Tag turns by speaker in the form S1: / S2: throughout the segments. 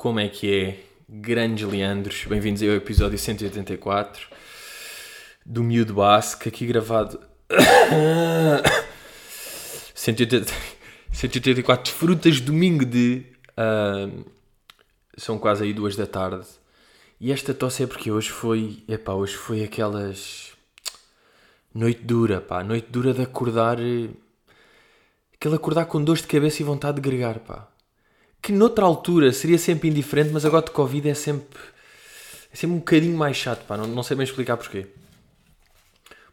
S1: Como é que é? Grandes Leandros, bem-vindos ao episódio 184 do Miúdo Basque, aqui gravado 180 184 frutas, domingo de. Uh, são quase aí duas da tarde. E esta tosse é porque hoje foi. Epá, hoje foi aquelas. Noite dura, pá. Noite dura de acordar. Aquele acordar com dores de cabeça e vontade de gregar, pá que noutra altura seria sempre indiferente, mas agora de Covid é sempre, é sempre um bocadinho mais chato, pá, não, não sei bem explicar porquê.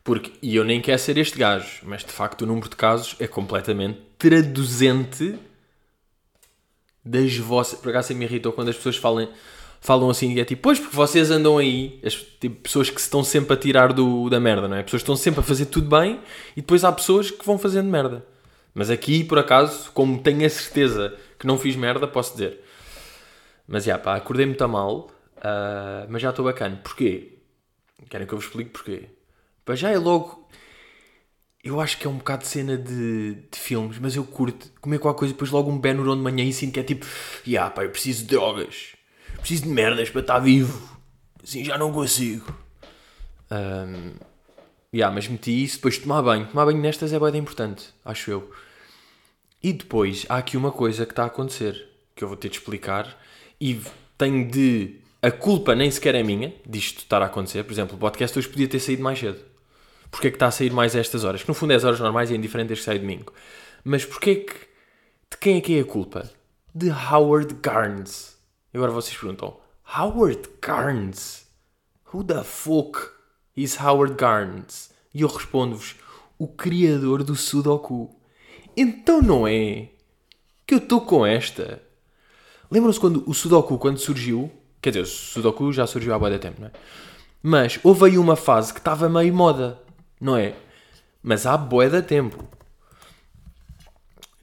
S1: Porque, e eu nem quero ser este gajo, mas de facto o número de casos é completamente traduzente das vossas. Por acaso me irritou quando as pessoas falam, falam assim, e é tipo, pois, porque vocês andam aí, as tipo, pessoas que se estão sempre a tirar do, da merda, não é? Pessoas que estão sempre a fazer tudo bem e depois há pessoas que vão fazendo merda. Mas aqui, por acaso, como tenho a certeza que não fiz merda, posso dizer. Mas já, pá, acordei muito a mal, uh, mas já estou bacana. Porquê? Querem que eu vos explique porquê? Já é logo. Eu acho que é um bocado de cena de, de filmes, mas eu curto comer qualquer coisa, depois logo um Benuron de manhã e sinto que é tipo, yeah, pá, eu preciso de drogas, preciso de merdas para estar vivo, assim já não consigo. Um, yeah, mas meti isso, depois tomar banho. Tomar banho nestas é bem importante, acho eu. E depois há aqui uma coisa que está a acontecer, que eu vou ter de explicar, e tenho de. A culpa nem sequer é minha disto estar a acontecer. Por exemplo, o podcast hoje podia ter saído mais cedo. Porquê é que está a sair mais a estas horas? Que no fundo é as horas normais e é indiferente desde que sai domingo. Mas porquê que. De quem é que é a culpa? De Howard Garnes. E agora vocês perguntam: Howard Garnes? Who the fuck is Howard Garnes? E eu respondo-vos: o criador do Sudoku. Então não é que eu estou com esta. Lembram-se quando o Sudoku, quando surgiu, quer dizer, o Sudoku já surgiu há muito tempo, não é? Mas houve aí uma fase que estava meio moda, não é? Mas há bué de tempo.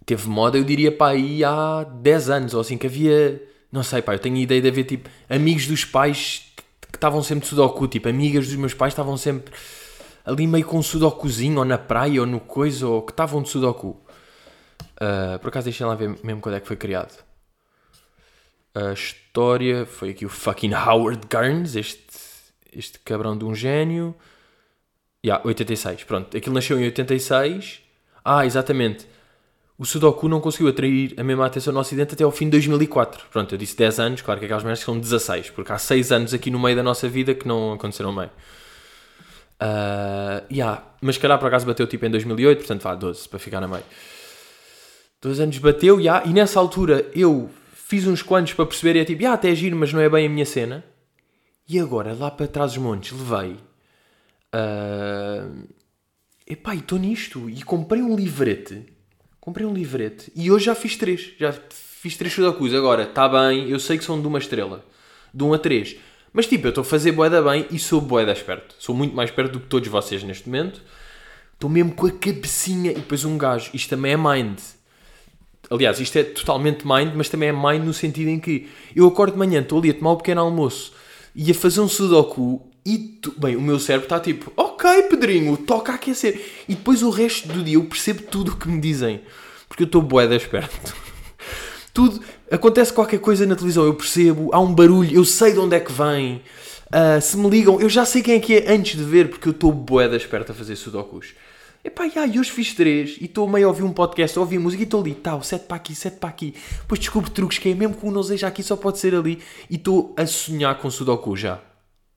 S1: Teve moda, eu diria, pá, aí há 10 anos, ou assim, que havia... Não sei, pá, eu tenho a ideia de haver, tipo, amigos dos pais que estavam sempre de Sudoku, tipo, amigas dos meus pais estavam sempre ali meio com um Sudokuzinho, ou na praia, ou no coisa, ou que estavam de Sudoku. Uh, por acaso deixem lá ver mesmo quando é que foi criado. A história foi aqui o fucking Howard Garnes, este, este cabrão de um gênio. Yeah, 86, pronto. Aquilo nasceu em 86. Ah, exatamente. O Sudoku não conseguiu atrair a mesma atenção no Ocidente até ao fim de 2004. Pronto, eu disse 10 anos, claro que aquelas merdas são 16, porque há 6 anos aqui no meio da nossa vida que não aconteceram bem. Uh, yeah. Mas calhar por acaso bateu tipo em 2008, portanto vá, 12 para ficar na meio. Dois anos bateu, já, e nessa altura eu fiz uns quantos para perceber, e é tipo, já, até é giro, mas não é bem a minha cena. E agora, lá para trás dos montes, levei. Uh... Epá, e estou nisto. E comprei um livrete. Comprei um livrete. E hoje já fiz três. Já fiz três sudokus. Agora, está bem, eu sei que são de uma estrela. De um a três. Mas tipo, eu estou a fazer boeda bem e sou boeda esperto. Sou muito mais esperto do que todos vocês neste momento. Estou mesmo com a cabecinha. E depois um gajo. Isto também é mind. Aliás, isto é totalmente mind, mas também é mind no sentido em que eu acordo de manhã, estou ali a tomar o um pequeno almoço e a fazer um sudoku e, tu, bem, o meu cérebro está tipo, ok, Pedrinho, toca a aquecer. E depois o resto do dia eu percebo tudo o que me dizem. Porque eu estou boeda esperto. tudo, acontece qualquer coisa na televisão, eu percebo, há um barulho, eu sei de onde é que vem. Uh, se me ligam, eu já sei quem é que é antes de ver, porque eu estou boeda esperto a fazer sudokus. Epá, yeah, e hoje fiz três e estou meio a ouvir um podcast, a ouvir música e estou ali, tal, sete para aqui, sete para aqui. Depois descubro truques que é mesmo que um não seja aqui, só pode ser ali. E estou a sonhar com Sudoku já.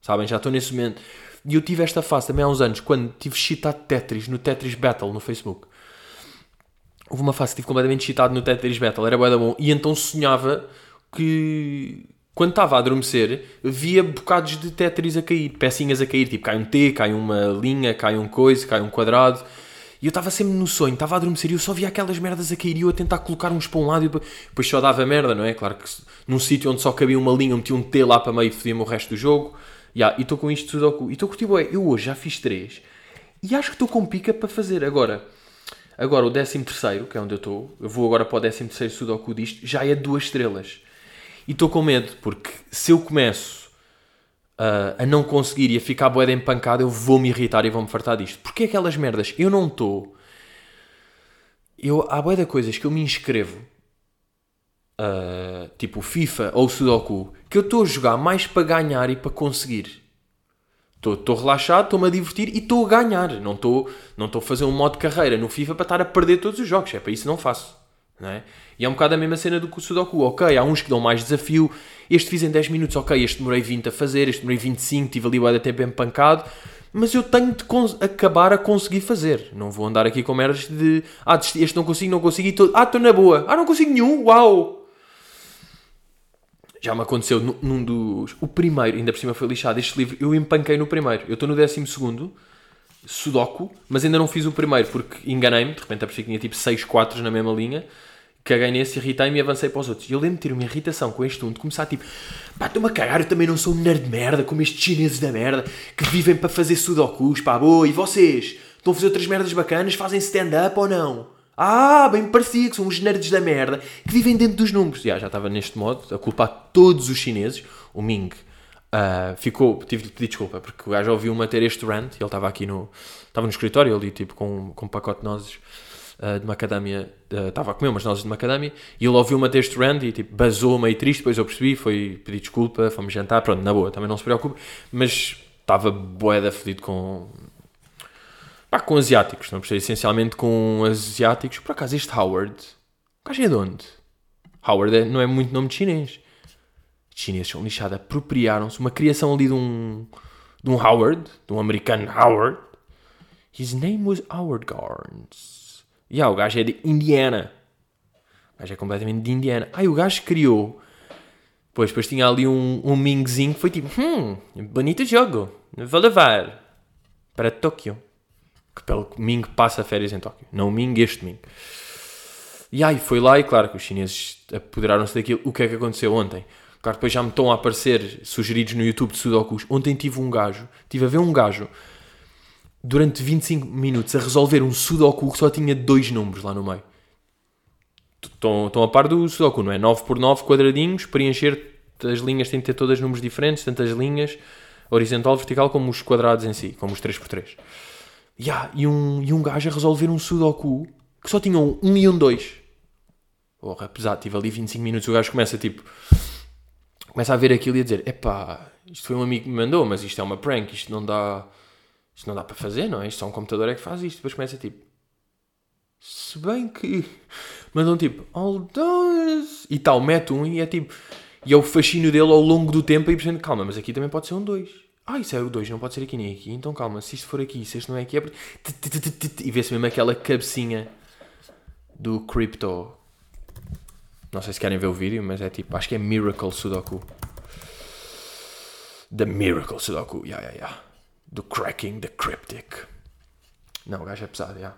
S1: Sabem? Já estou nesse momento. E eu tive esta fase também há uns anos, quando tive cheatado Tetris, no Tetris Battle, no Facebook. Houve uma fase que tive completamente cheatado no Tetris Battle, era bué bom. E então sonhava que quando estava a adormecer, via bocados de Tetris a cair, pecinhas a cair, tipo cai um T, cai uma linha, cai um coisa, cai um quadrado. E eu estava sempre no sonho, estava a adormecer e eu só via aquelas merdas a cair e eu a tentar colocar uns para um lado e depois só dava merda, não é? Claro que num sítio onde só cabia uma linha, eu meti um T lá para meio e fodia-me o resto do jogo. Yeah, e estou com isto tudo E estou curtindo, eu hoje já fiz três e acho que estou com pica para fazer. Agora, agora o décimo terceiro, que é onde eu estou, eu vou agora para o décimo terceiro Sudoku disto, já é duas estrelas. E estou com medo, porque se eu começo uh, a não conseguir e a ficar boeda empancada, eu vou me irritar e vou-me fartar disto. Porque aquelas merdas, eu não estou. Eu, há boeda coisas que eu me inscrevo uh, tipo FIFA ou Sudoku, que eu estou a jogar mais para ganhar e para conseguir. Estou relaxado, estou-me a divertir e estou a ganhar. Não estou não a fazer um modo de carreira no FIFA para estar a perder todos os jogos. É para isso não faço. É? E é um bocado a mesma cena do Sudoku. Ok, há uns que dão mais desafio. Este fiz em 10 minutos, ok. Este demorei 20 a fazer, este demorei 25, tive ali o de tempo empancado. Mas eu tenho de acabar a conseguir fazer. Não vou andar aqui com merdas de. Ah, este não consigo, não consigo e todo. Ah, estou na boa. Ah, não consigo nenhum. Uau! Já me aconteceu num dos. O primeiro, ainda por cima foi lixado. Este livro eu empanquei no primeiro. Eu estou no décimo segundo, Sudoku, mas ainda não fiz o primeiro porque enganei-me. De repente apercebi que tinha tipo 6 4 na mesma linha. Caguei nesse, irritei-me e avancei para os outros. E eu lembro de ter uma irritação com este um, de começar tipo, pá, estou-me a cagar, eu também não sou um nerd de merda, como estes chineses da merda, que vivem para fazer sudokus, pá, boa, e vocês? Estão a fazer outras merdas bacanas, fazem stand-up ou não? Ah, bem parecia que são uns nerds da merda que vivem dentro dos números. Já, já estava neste modo a culpar todos os chineses. O Ming uh, ficou, tive de pedir desculpa porque o gajo ouviu-me ter este rant. Ele estava aqui no, estava no escritório ali, tipo, com, com um pacote de nozes uh, de macadâmia. Uh, estava a comer umas nozes de macadâmia e ele ouviu-me ter este rant e tipo, basou meio triste. Depois eu percebi, foi pedir desculpa, fomos jantar. Pronto, na boa, também não se preocupe. Mas estava boeda fedido com Pá, com asiáticos, não percebo, essencialmente com asiáticos. Por acaso, este Howard, o gajo é de onde? Howard é, não é muito nome de chinês. Chineses são lixados, apropriaram-se. Uma criação ali de um, de um Howard, de um americano Howard. His name was Howard Garnes. E yeah, o gajo é de Indiana. O gajo é completamente de Indiana. Ai, o gajo criou. Pois, depois tinha ali um, um Mingzinho que foi tipo, hum, bonito jogo, vou levar para Tóquio que pelo Ming passa férias em Tóquio. Não o Ming, este Ming. E aí foi lá e claro que os chineses apoderaram-se daquilo. O que é que aconteceu ontem? Claro, depois já me estão a aparecer sugeridos no YouTube de Sudokus. Ontem tive um gajo, tive a ver um gajo durante 25 minutos a resolver um Sudoku que só tinha dois números lá no meio. Estão, a par do Sudoku, não é? 9 por 9 quadradinhos, preencher as linhas têm que ter todas números diferentes, tantas linhas, horizontal, vertical, como os quadrados em si, como os 3x3. Yeah, e, um, e um gajo a resolver um Sudoku que só tinha um 1 e um 2. Porra, pesado, tive ali 25 minutos. O gajo começa tipo. Começa a ver aquilo e a dizer: Epá, isto foi um amigo que me mandou, mas isto é uma prank, isto não dá. Isto não dá para fazer, não é? Isto só um computador é que faz isto. Depois começa tipo. Se bem que. Mandam tipo. All does. E tal, mete um e é tipo. E é o fascínio dele ao longo do tempo e pensando, calma, mas aqui também pode ser um 2. Ah, isso é o 2, não pode ser aqui nem aqui. Então calma, se isto for aqui, se este não é aqui, é. E vê-se mesmo aquela cabecinha do Crypto. Não sei se querem ver o vídeo, mas é tipo, acho que é Miracle Sudoku. The Miracle Sudoku, yeah, yeah, yeah. Do Cracking the Cryptic. Não, o gajo é pesado, yeah.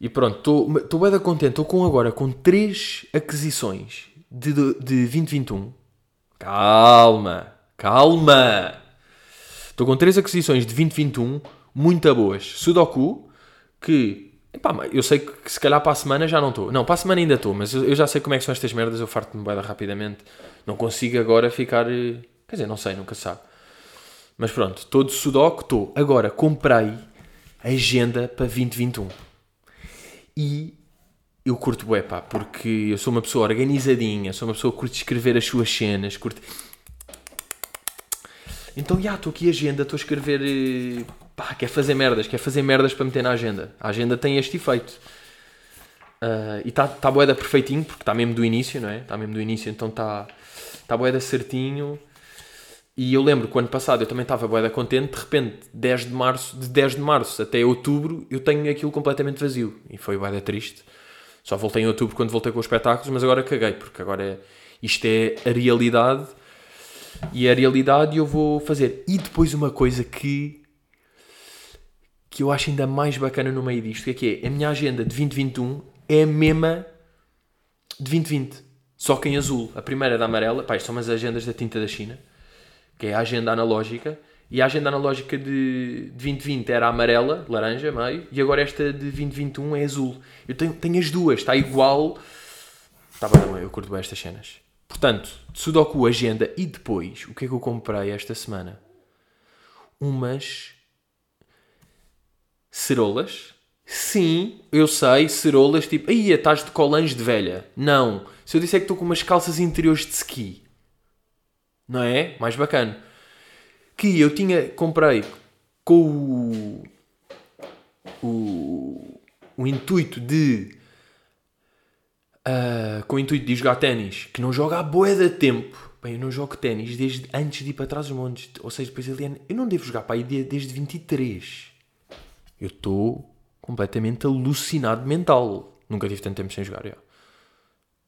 S1: E pronto, estou bem contente. Estou com agora com 3 aquisições de, de, de 2021. Calma! Calma! Estou com três aquisições de 2021 muito boas. Sudoku, que epá, eu sei que se calhar para a semana já não estou. Não, para a semana ainda estou, mas eu, já sei como é que são estas merdas. Eu farto-me bem rapidamente. Não consigo agora ficar. Eh, quer dizer, não sei, nunca sabe. Mas pronto, de Sudoku, estou. Agora comprei agenda para 2021. E eu curto bué, pá, porque eu sou uma pessoa organizadinha, sou uma pessoa que curte escrever as suas cenas, curte então, já, estou aqui agenda, estou a escrever. Eh, pá, quer fazer merdas, quer fazer merdas para meter na agenda. A agenda tem este efeito. Uh, e está tá boeda perfeitinho, porque está mesmo do início, não é? Está mesmo do início, então está tá boeda certinho. E eu lembro que o ano passado eu também estava boeda contente, de repente, 10 de março, de 10 de março até outubro, eu tenho aquilo completamente vazio. E foi boeda triste. Só voltei em outubro quando voltei com os espetáculos, mas agora caguei, porque agora é, isto é a realidade e a realidade eu vou fazer. E depois uma coisa que que eu acho ainda mais bacana no meio disto, que é que é, a minha agenda de 2021 é a mesma de 2020, só que em azul. A primeira é da amarela, pá, são as agendas da tinta da China, que é a agenda analógica, e a agenda analógica de, de 2020 era amarela, laranja, meio, e agora esta de 2021 é azul. Eu tenho, tenho as duas, está igual. Está bem, eu curto bem estas cenas. Portanto, Sudoku agenda e depois, o que é que eu comprei esta semana? Umas cerolas, Sim, eu sei, cerolas, tipo, aí estás de colange de velha. Não. Se eu disser que estou com umas calças interiores de ski, não é? Mais bacana. Que eu tinha, comprei com o, o, o intuito de. Uh, com o intuito de jogar ténis, que não joga há boa de tempo. Bem, eu não jogo ténis desde antes de ir para trás dos montes. Ou seja, depois ali, eu não devo jogar para aí desde 23. Eu estou completamente alucinado mental. Nunca tive tanto tempo sem jogar, já.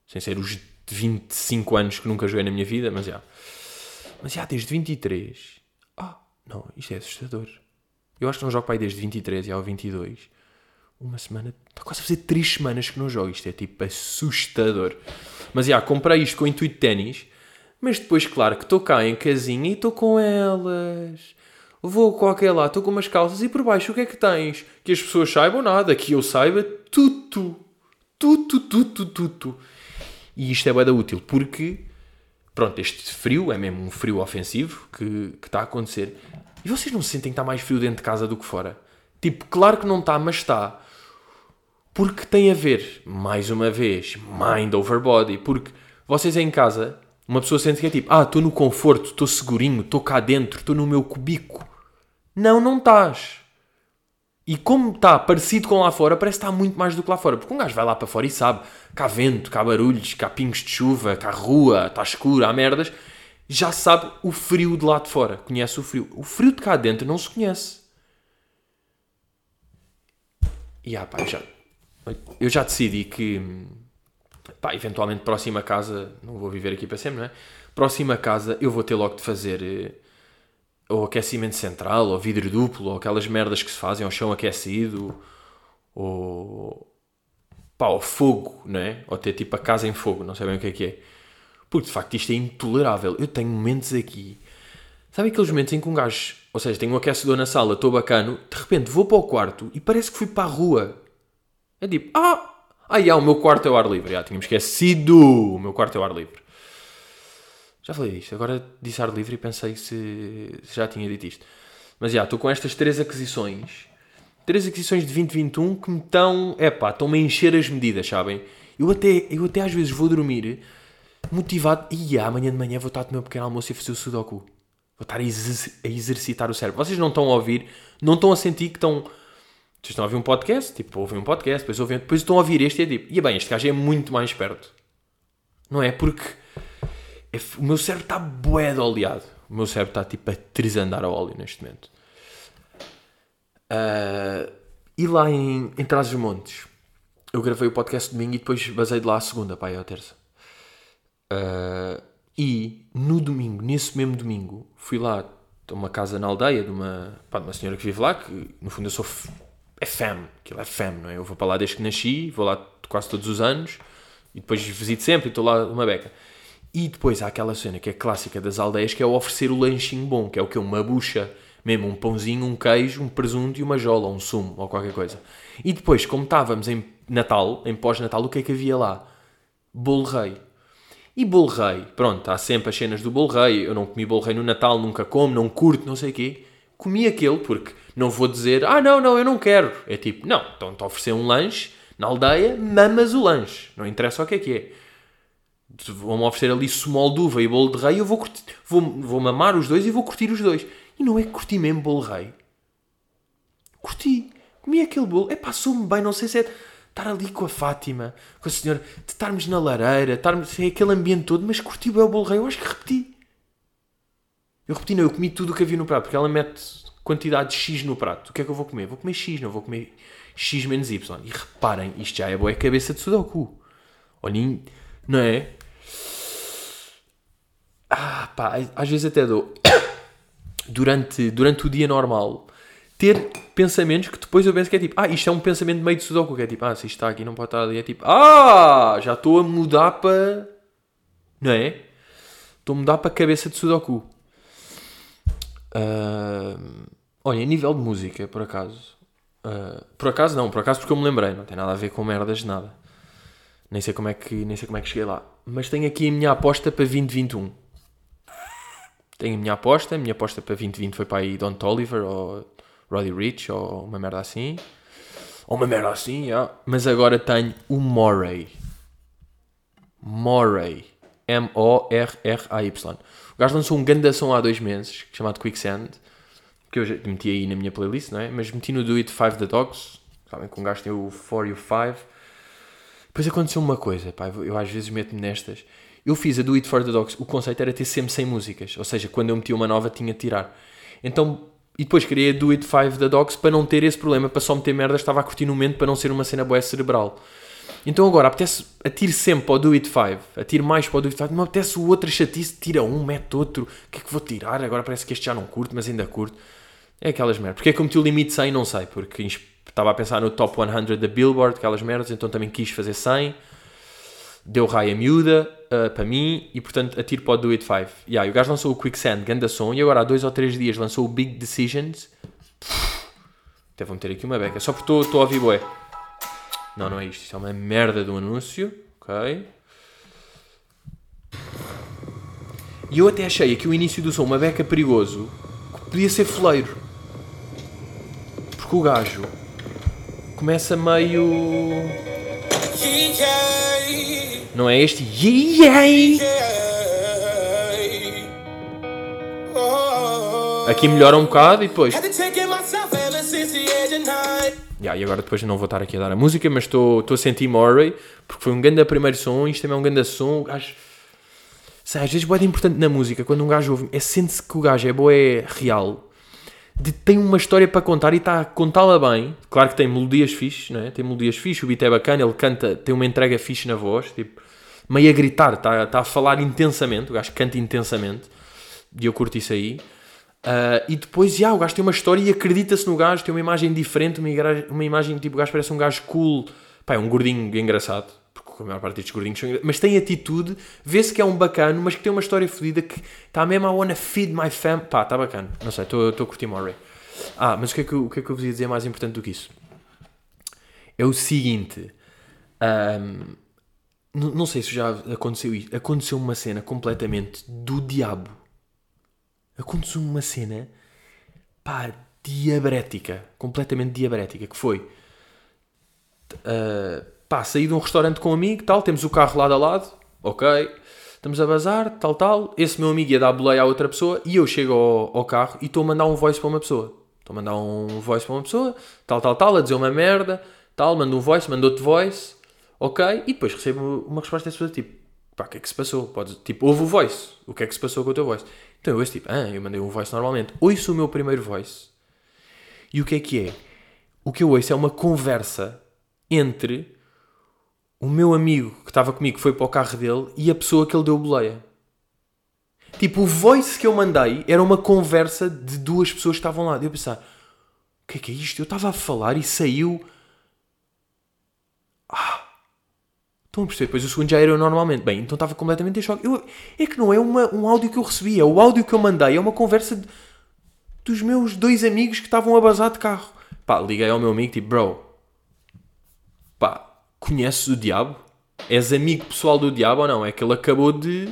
S1: Sem ser os 25 anos que nunca joguei na minha vida, mas já. Mas já, desde 23. Ah, não, isto é assustador. Eu acho que não jogo para aí desde 23 e ao 22. Uma semana. Está quase a fazer 3 semanas que não jogo. Isto é tipo assustador. Mas já, comprei isto com o intuito de ténis. Mas depois, claro, que estou cá em casinha e estou com elas. Vou qualquer lá, estou com umas calças e por baixo o que é que tens? Que as pessoas saibam nada, que eu saiba tudo. Tudo, tudo, tudo. E isto é bem útil porque, pronto, este frio é mesmo um frio ofensivo que, que está a acontecer. E vocês não sentem que está mais frio dentro de casa do que fora? Tipo, claro que não está, mas está. Porque tem a ver, mais uma vez, mind over body. Porque vocês em casa, uma pessoa sente que é tipo, ah, estou no conforto, estou segurinho, estou cá dentro, estou no meu cubico. Não, não estás. E como está parecido com lá fora, parece que está muito mais do que lá fora. Porque um gajo vai lá para fora e sabe que há vento, que há barulhos, que há pingos de chuva, que há rua, está escuro, há merdas. Já sabe o frio de lá de fora. Conhece o frio. O frio de cá dentro não se conhece. E ah, pá, já, eu já decidi que, pá, eventualmente, próxima casa, não vou viver aqui para sempre, não é? Próxima casa, eu vou ter logo de fazer eh, ou aquecimento central, ou vidro duplo, ou aquelas merdas que se fazem ao chão aquecido, ou pá, ou fogo, não é? Ou ter tipo a casa em fogo, não sei bem o que é que é. Porque de facto isto é intolerável. Eu tenho momentos aqui, sabe aqueles momentos em que um gajo, ou seja, tenho um aquecedor na sala, estou bacano, de repente vou para o quarto e parece que fui para a rua. É tipo, ah, ah, o meu quarto é ao ar livre. Já, tínhamos esquecido, o meu quarto é ao ar livre. Já falei disto, agora disse ar livre e pensei se, já tinha dito isto. Mas já, estou com estas três aquisições. Três aquisições de 2021 que me estão. É pá, estão-me a encher as medidas, sabem? Eu até, eu até às vezes vou dormir motivado. E amanhã de manhã vou estar a meu pequeno almoço e fazer o sudoku. Vou estar a, a exercitar o cérebro. Vocês não estão a ouvir, não estão a sentir que estão. Vocês estão a ouvir um podcast, tipo, ouvem um podcast, depois, ouvem, depois estão a ouvir este e é tipo, e bem, este gajo é muito mais perto. Não é? Porque é o meu cérebro está bué de oleado. O meu cérebro está tipo a trisandar a óleo neste momento. Uh, e lá em, em Trás-os-Montes, eu gravei o podcast domingo e depois basei de lá a segunda, pá, é a terça. Uh, e no domingo, nesse mesmo domingo, fui lá a uma casa na aldeia de uma, pá, de uma senhora que vive lá, que no fundo eu sou. É fam, aquilo é fam, não é? Eu vou para lá desde que nasci, vou lá quase todos os anos e depois visito sempre e estou lá uma beca. E depois há aquela cena que é clássica das aldeias, que é oferecer o lanchinho bom, que é o que? Uma bucha, mesmo um pãozinho, um queijo, um presunto e uma jola, um sumo, ou qualquer coisa. E depois, como estávamos em Natal, em pós-Natal, o que é que havia lá? Bolo rei. E bolo rei, pronto, há sempre as cenas do bolo rei, eu não comi bolo rei no Natal, nunca como, não curto, não sei o quê. Comi aquele porque não vou dizer, ah não, não, eu não quero. É tipo, não, estão-te a oferecer um lanche, na aldeia, mamas o lanche. Não interessa o que é que é vão-me oferecer ali sumol de uva e bolo de rei, eu vou, curtir, vou, vou mamar os dois e vou curtir os dois. E não é que curti mesmo bolo rei. Curti. Comi aquele bolo. É passou-me bem, não sei se é estar ali com a Fátima, com a senhora, de estarmos na lareira, estarmos é aquele ambiente todo, mas curti bem o bolo rei. Eu acho que repeti. Eu repeti, não, eu comi tudo o que havia no prato, porque ela mete quantidade de X no prato. O que é que eu vou comer? Vou comer X, não vou comer X menos Y. E reparem, isto já é boa cabeça de Sudoku. Olhem, não é? Ah, pá, às vezes até dou. Durante, durante o dia normal, ter pensamentos que depois eu penso que é tipo, ah, isto é um pensamento meio de sudoku, que é tipo, ah, se isto está aqui não pode estar ali, é tipo, ah, já estou a mudar para. Não é? Estou a mudar para a cabeça de sudoku. Uh, olha, a nível de música, por acaso. Uh, por acaso não, por acaso porque eu me lembrei, não tem nada a ver com merdas de nada. Nem sei como é que, nem sei como é que cheguei lá. Mas tenho aqui a minha aposta para 2021 tenho a minha aposta. A minha aposta para 2020 foi para aí Don Toliver ou Roddy Rich ou uma merda assim. Ou uma merda assim, yeah. mas agora tenho o Moray. Moray. M-O-R-R-A-Y. O gajo lançou um grande há dois meses, chamado Quicksand, que eu já meti aí na minha playlist, não é? Mas meti no Do It 5 The Dogs, sabem que um gajo tem o 4 e o 5. Depois aconteceu uma coisa, pá, eu às vezes meto-me nestas. Eu fiz a Do It for the Dogs, o conceito era ter sempre 100 músicas, ou seja, quando eu metia uma nova tinha de tirar. Então, e depois criei a Do It 5 The Dogs para não ter esse problema, para só meter merda, estava a curtir no momento para não ser uma cena boa cerebral. Então agora apetece atire sempre para o Do It 5, atire mais para o Do It 5, não apetece o outro chatice, tira um, mete outro, o que é que vou tirar? Agora parece que este já não curto, mas ainda curto. É aquelas merdas. Porque é que eu meti o limite 100? Não sei, porque estava a pensar no top 100 da Billboard, aquelas merdas, então também quis fazer 100. Deu raia miúda uh, para mim e portanto atiro para o Do It 5. Yeah, e o gajo lançou o Quicksand, ganda som, e agora há dois ou três dias lançou o Big Decisions. Até vou meter aqui uma beca, só porque estou a ouvir bué. Não, não é isto. Isto é uma merda um anúncio. Ok. E eu até achei aqui o início do som uma beca perigoso que podia ser foleiro. Porque o gajo começa meio. Não é este? Aqui melhora um bocado e depois. Yeah, e agora depois não vou estar aqui a dar a música, mas estou a sentir Murray, porque foi um grande primeiro som, isto também é um grande som, o gajo... Sei, às vezes é importante na música, quando um gajo ouve, é sente-se que o gajo é boa, é real, de, tem uma história para contar e está a contá-la bem. Claro que tem melodias fixes, não é? Tem melodias fixes, o beat é bacana, ele canta, tem uma entrega fixe na voz, tipo, meio a gritar, está, a falar intensamente, o gajo canta intensamente, e eu curto isso aí. Uh, e depois, yeah, o gajo tem uma história e acredita-se no gajo, tem uma imagem diferente, uma, uma imagem tipo, o gajo parece um gajo cool, pá, é um gordinho engraçado, a maior parte destes gordinhos são mas tem atitude, vê-se que é um bacano, mas que tem uma história fodida que está mesmo a wanna feed my fam, pá, está bacana, não sei, estou a curtir Murray. Ah, mas o que, é que, o que é que eu vos ia dizer mais importante do que isso? É o seguinte, um, não, não sei se já aconteceu isso, aconteceu uma cena completamente do diabo aconteceu uma cena, pá, diabrética, completamente diabrética, que foi, uh, pá, saí de um restaurante com um amigo, tal, temos o carro lado a lado, ok, estamos a bazar, tal, tal, esse meu amigo ia dar boleia à outra pessoa, e eu chego ao, ao carro e estou a mandar um voice para uma pessoa, estou a mandar um voice para uma pessoa, tal, tal, tal, a dizer uma merda, tal, mando um voice, mando outro voice, ok, e depois recebo uma resposta dessa pessoa, tipo, pá, o que é que se passou? Pode, tipo, ouve o voice, o que é que se passou com o teu voice? Então eu ouço tipo, ah, eu mandei um voice normalmente. Ouço o meu primeiro voice. E o que é que é? O que eu ouço é uma conversa entre o meu amigo que estava comigo, foi para o carro dele, e a pessoa que ele deu boleia. Tipo, o voice que eu mandei era uma conversa de duas pessoas que estavam lá. Eu pensar, o que é que é isto? Eu estava a falar e saiu. Ah, Estão a perceber? Depois o segundo já era eu normalmente. Bem, então estava completamente em choque. Eu, é que não é uma, um áudio que eu recebi, é o áudio que eu mandei. É uma conversa de, dos meus dois amigos que estavam a bazar de carro. Pá, liguei ao meu amigo tipo, bro, pá, conheces o diabo? És amigo pessoal do diabo ou não? É que ele acabou de,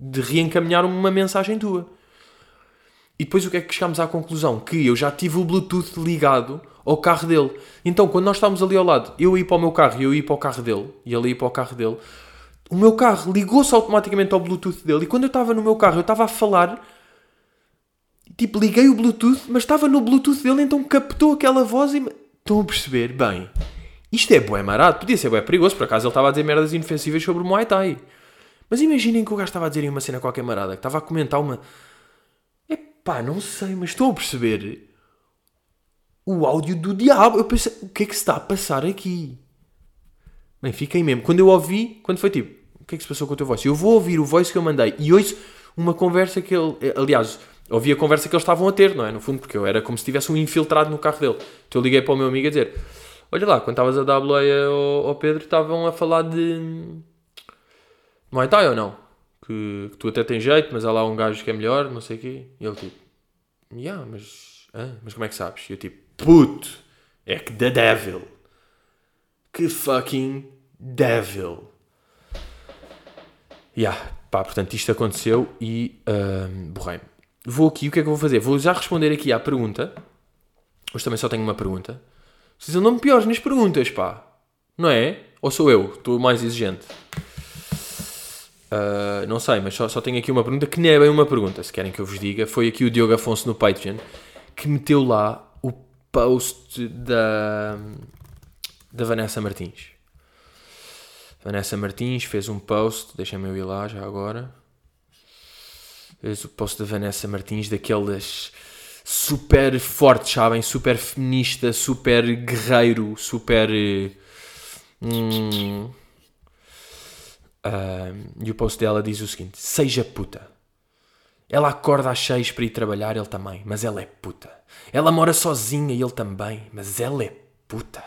S1: de reencaminhar uma mensagem tua. E depois o que é que chegámos à conclusão? Que eu já tive o Bluetooth ligado ao carro dele. Então, quando nós estávamos ali ao lado, eu ia para o meu carro e eu ia para o carro dele, e ele ia para o carro dele, o meu carro ligou-se automaticamente ao Bluetooth dele. E quando eu estava no meu carro, eu estava a falar, tipo, liguei o Bluetooth, mas estava no Bluetooth dele, então captou aquela voz e. Estão a perceber? Bem, isto é bué marado, podia ser bué perigoso, por acaso ele estava a dizer merdas inofensivas sobre o Muay Thai. Mas imaginem que o gajo estava a dizer uma cena qualquer marada, que estava a comentar uma. Epá, não sei, mas estou a perceber o áudio do diabo. Eu pensei, o que é que se está a passar aqui? Bem, fiquei mesmo. Quando eu ouvi, quando foi tipo, o que é que se passou com o teu voice? Eu vou ouvir o voice que eu mandei e ouço uma conversa que ele. Eh, aliás, ouvi a conversa que eles estavam a ter, não é? No fundo, porque eu era como se tivesse um infiltrado no carro dele. Então eu liguei para o meu amigo a dizer: Olha lá, quando estavas a dar a ao, ao Pedro, estavam a falar de. Muay Thai ou não? Que, que, tu até tens jeito, mas há lá um gajo que é melhor, não sei o quê. E ele tipo: Yeah, mas. Ah, mas como é que sabes? E eu tipo: puto, é que The Devil. Que fucking Devil. Yeah, pá, portanto isto aconteceu e um, borrei-me. Vou aqui, o que é que eu vou fazer? Vou já responder aqui à pergunta. Hoje também só tenho uma pergunta. Vocês andam piores nas perguntas, pá. Não é? Ou sou eu? Estou mais exigente. Uh, não sei, mas só, só tenho aqui uma pergunta que nem é bem uma pergunta, se querem que eu vos diga. Foi aqui o Diogo Afonso no Patreon que meteu lá o post da, da Vanessa Martins. Vanessa Martins fez um post, deixa-me ir lá já agora. Fez o post da Vanessa Martins, daquelas super fortes, sabem? Super feminista, super guerreiro, super. Hum, uh, e o post dela diz o seguinte: Seja puta. Ela acorda às seis para ir trabalhar, ele também, mas ela é puta. Ela mora sozinha e ele também, mas ela é puta.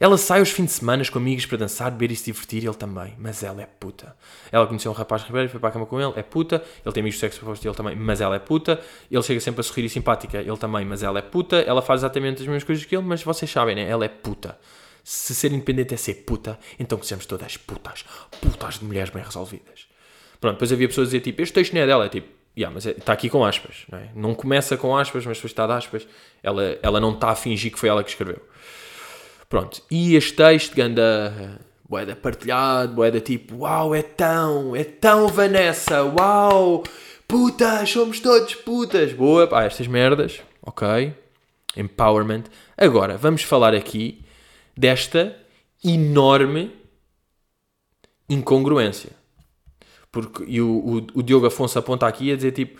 S1: Ela sai aos fins de semana com amigos para dançar, beber e se divertir, ele também. Mas ela é puta. Ela conheceu um rapaz ribeiro, foi para a cama com ele, é puta. Ele tem amigos de sexo oposto, ele também, mas ela é puta. Ele chega sempre a sorrir e simpática, ele também, mas ela é puta. Ela faz exatamente as mesmas coisas que ele, mas vocês sabem, né? Ela é puta. Se ser independente é ser puta, então que sejamos todas putas. Putas de mulheres bem resolvidas. Pronto, depois havia pessoas a dizer tipo, este texto não é dela, é tipo, yeah, mas é, está aqui com aspas, não, é? não começa com aspas, mas depois está de aspas. Ela, ela não está a fingir que foi ela que escreveu. Pronto, e este texto, ganda boeda partilhado, boeda tipo, uau, é tão, é tão Vanessa, uau, putas, somos todos putas. Boa, pá, estas merdas, ok, empowerment. Agora, vamos falar aqui desta enorme incongruência. Porque, e o, o, o Diogo Afonso aponta aqui a dizer tipo...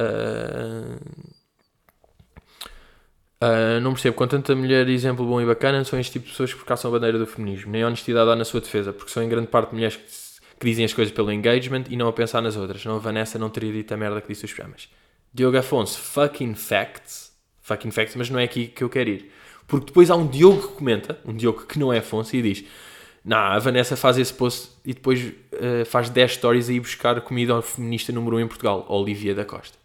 S1: Uh, Uh, não percebo, com tanta mulher exemplo bom e bacana, são este tipo de pessoas que caçam a bandeira do feminismo. Nem honestidade há na sua defesa, porque são em grande parte mulheres que, que, dizem as coisas pelo engagement e não a pensar nas outras. Não a Vanessa não teria dito a merda que disse os programas. Diogo Afonso, fucking facts. Fucking facts, mas não é aqui que eu quero ir. Porque depois há um Diogo que comenta, um Diogo que não é Afonso, e diz: Nah, a Vanessa faz esse post e depois uh, faz 10 stories a ir buscar comida ao feminista número 1 em Portugal, Olivia da Costa.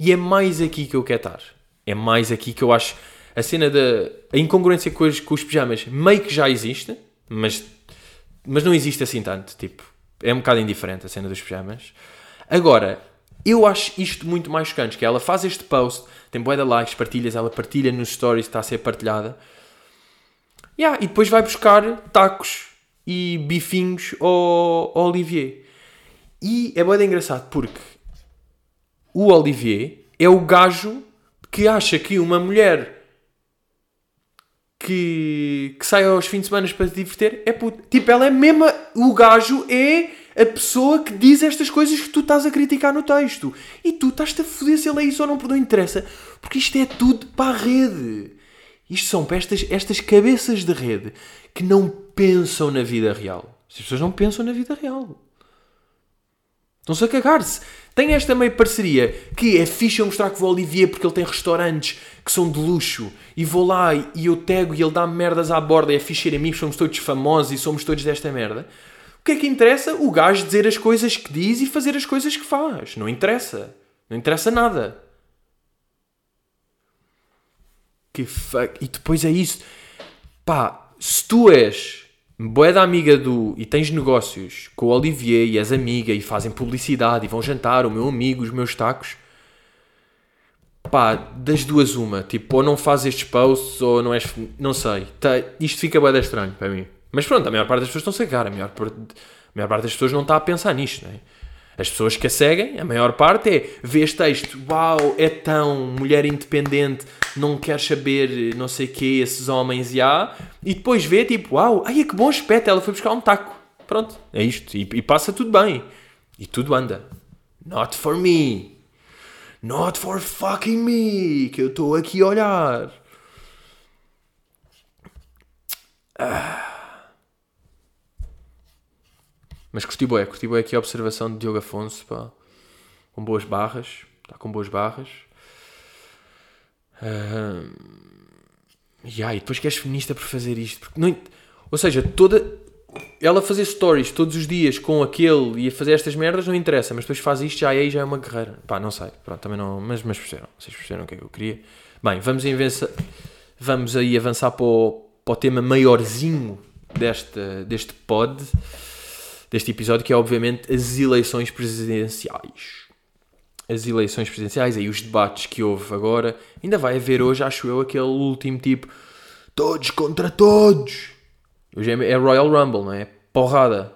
S1: E é mais aqui que eu quero estar é mais aqui que eu acho a cena da a incongruência com os, com os pijamas meio que já existe, mas, mas não existe assim tanto. Tipo, é um bocado indiferente a cena dos pijamas. Agora, eu acho isto muito mais chocante, que ela faz este post, tem de likes, partilhas, ela partilha nos stories, está a ser partilhada. Yeah, e depois vai buscar tacos e bifinhos ao, ao Olivier. E é boa engraçado porque o Olivier é o gajo que acha que uma mulher que, que sai aos fins de semana para se divertir é puta. Tipo, ela é mesmo. O gajo é a pessoa que diz estas coisas que tu estás a criticar no texto. E tu estás-te a foder se ele é isso ou não, porque não interessa. Porque isto é tudo para a rede. Isto são para estas, estas cabeças de rede que não pensam na vida real. As pessoas não pensam na vida real. Estão-se a cagar-se. Tem esta meio parceria que é eu mostrar que vou ao Olivier porque ele tem restaurantes que são de luxo e vou lá e eu tego e ele dá merdas à borda e é fixe ser amigos, somos todos famosos e somos todos desta merda. O que é que interessa? O gajo dizer as coisas que diz e fazer as coisas que faz. Não interessa. Não interessa nada. Que fuck. E depois é isso. Pá, se tu és boé da amiga do. e tens negócios com o Olivier e és amiga e fazem publicidade e vão jantar, o meu amigo, os meus tacos. Pá, das duas uma. Tipo, ou não fazes estes posts ou não és. Não sei. Tá, isto fica bem estranho para mim. Mas pronto, a maior parte das pessoas estão a cagar. A maior, a maior parte das pessoas não está a pensar nisto, não é? As pessoas que a seguem, a maior parte é vê este texto, uau, é tão mulher independente, não quer saber não sei que, esses homens e há, e depois vê tipo, uau, ai que bom aspecto, ela foi buscar um taco. Pronto, é isto. E, e passa tudo bem. E tudo anda. Not for me. Not for fucking me. Que eu estou aqui a olhar. Ah. Mas curti bué, curti bué aqui a observação de Diogo Afonso, pá. Com boas barras. Está com boas barras. Uh, yeah, e depois que és feminista por fazer isto. Porque não, ou seja, toda. Ela fazer stories todos os dias com aquele e a fazer estas merdas não interessa, mas depois faz isto já aí já é uma guerreira. Pá, não sei. Pronto, também não. Mas, mas perceberam. Vocês perceberam o que é que eu queria. Bem, vamos, invença, vamos aí avançar para o, para o tema maiorzinho deste, deste pod deste episódio, que é obviamente as eleições presidenciais. As eleições presidenciais, aí os debates que houve agora. Ainda vai haver hoje, acho eu, aquele último tipo Todos contra todos. Hoje é, é Royal Rumble, não é? Porrada.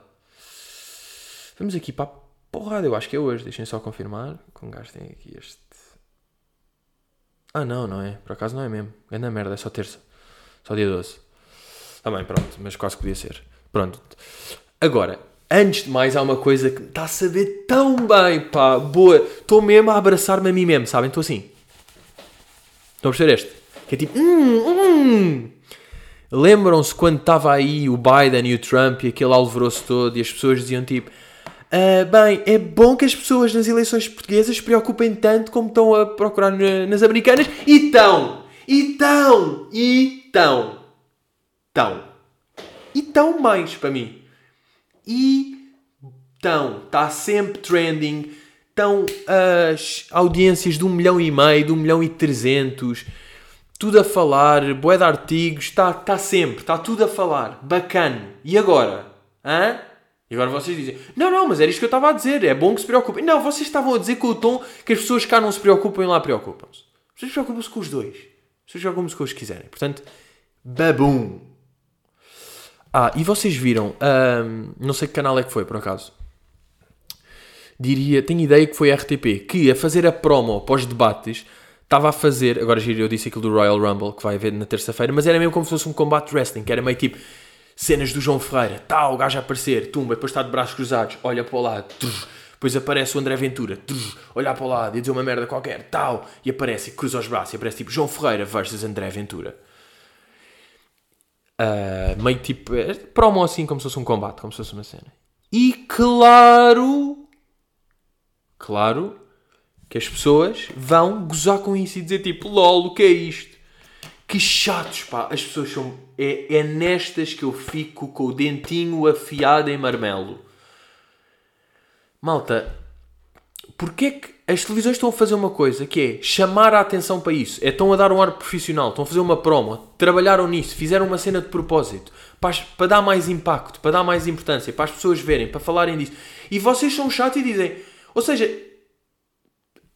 S1: Vamos aqui para a porrada, eu acho que é hoje. Deixem só confirmar. Com gajo tem aqui este. Ah, não, não é. Por acaso não é mesmo. Na merda, é só terça. Só dia 12. Também, pronto, mas quase podia ser. Pronto. Agora, antes de mais, há uma coisa que me está a saber tão bem, pá. Boa. Estou mesmo a abraçar-me a mim mesmo, sabem? Estou assim. Estão a perceber este? Que é tipo. Hum, hum. Lembram-se quando estava aí o Biden e o Trump e aquele alvoroço todo e as pessoas diziam tipo. Uh, bem, é bom que as pessoas nas eleições portuguesas se preocupem tanto como estão a procurar nas americanas. E estão! E estão! E estão! Estão! E estão mais para mim. E estão! Está sempre trending. Estão as audiências de um milhão e meio, de um milhão e trezentos. Tudo a falar, boé de artigos. Está tá sempre, está tudo a falar. Bacana. E agora? Hã? E agora vocês dizem, não, não, mas era isto que eu estava a dizer, é bom que se preocupem. Não, vocês estavam a dizer com o tom que as pessoas cá não se preocupam e lá preocupam-se. Pessoas preocupam-se com os dois. Pessoas preocupam-se com os que quiserem. Portanto, babum. Ah, e vocês viram, não sei que canal é que foi, por acaso. Diria, tenho ideia que foi a RTP, que a fazer a promo pós debates, estava a fazer, agora eu disse aquilo do Royal Rumble, que vai haver na terça-feira, mas era mesmo como se fosse um combate wrestling, que era meio tipo cenas do João Ferreira, tal, o gajo a aparecer, tumba, depois está de braços cruzados, olha para o lado, trrr, depois aparece o André Ventura, trrr, olhar para o lado e dizer uma merda qualquer, tal, e aparece, e cruza os braços, e aparece tipo João Ferreira versus André Ventura. Uh, meio tipo, é, promo assim como se fosse um combate, como se fosse uma cena. E claro, claro, que as pessoas vão gozar com isso e dizer tipo, lol, o que é isto? Que chatos, pá. As pessoas são. É, é nestas que eu fico com o dentinho afiado em marmelo. Malta, porquê que as televisões estão a fazer uma coisa que é chamar a atenção para isso? É estão a dar um ar profissional, estão a fazer uma promo, trabalharam nisso, fizeram uma cena de propósito para, para dar mais impacto, para dar mais importância, para as pessoas verem, para falarem disso. E vocês são chatos e dizem. Ou seja,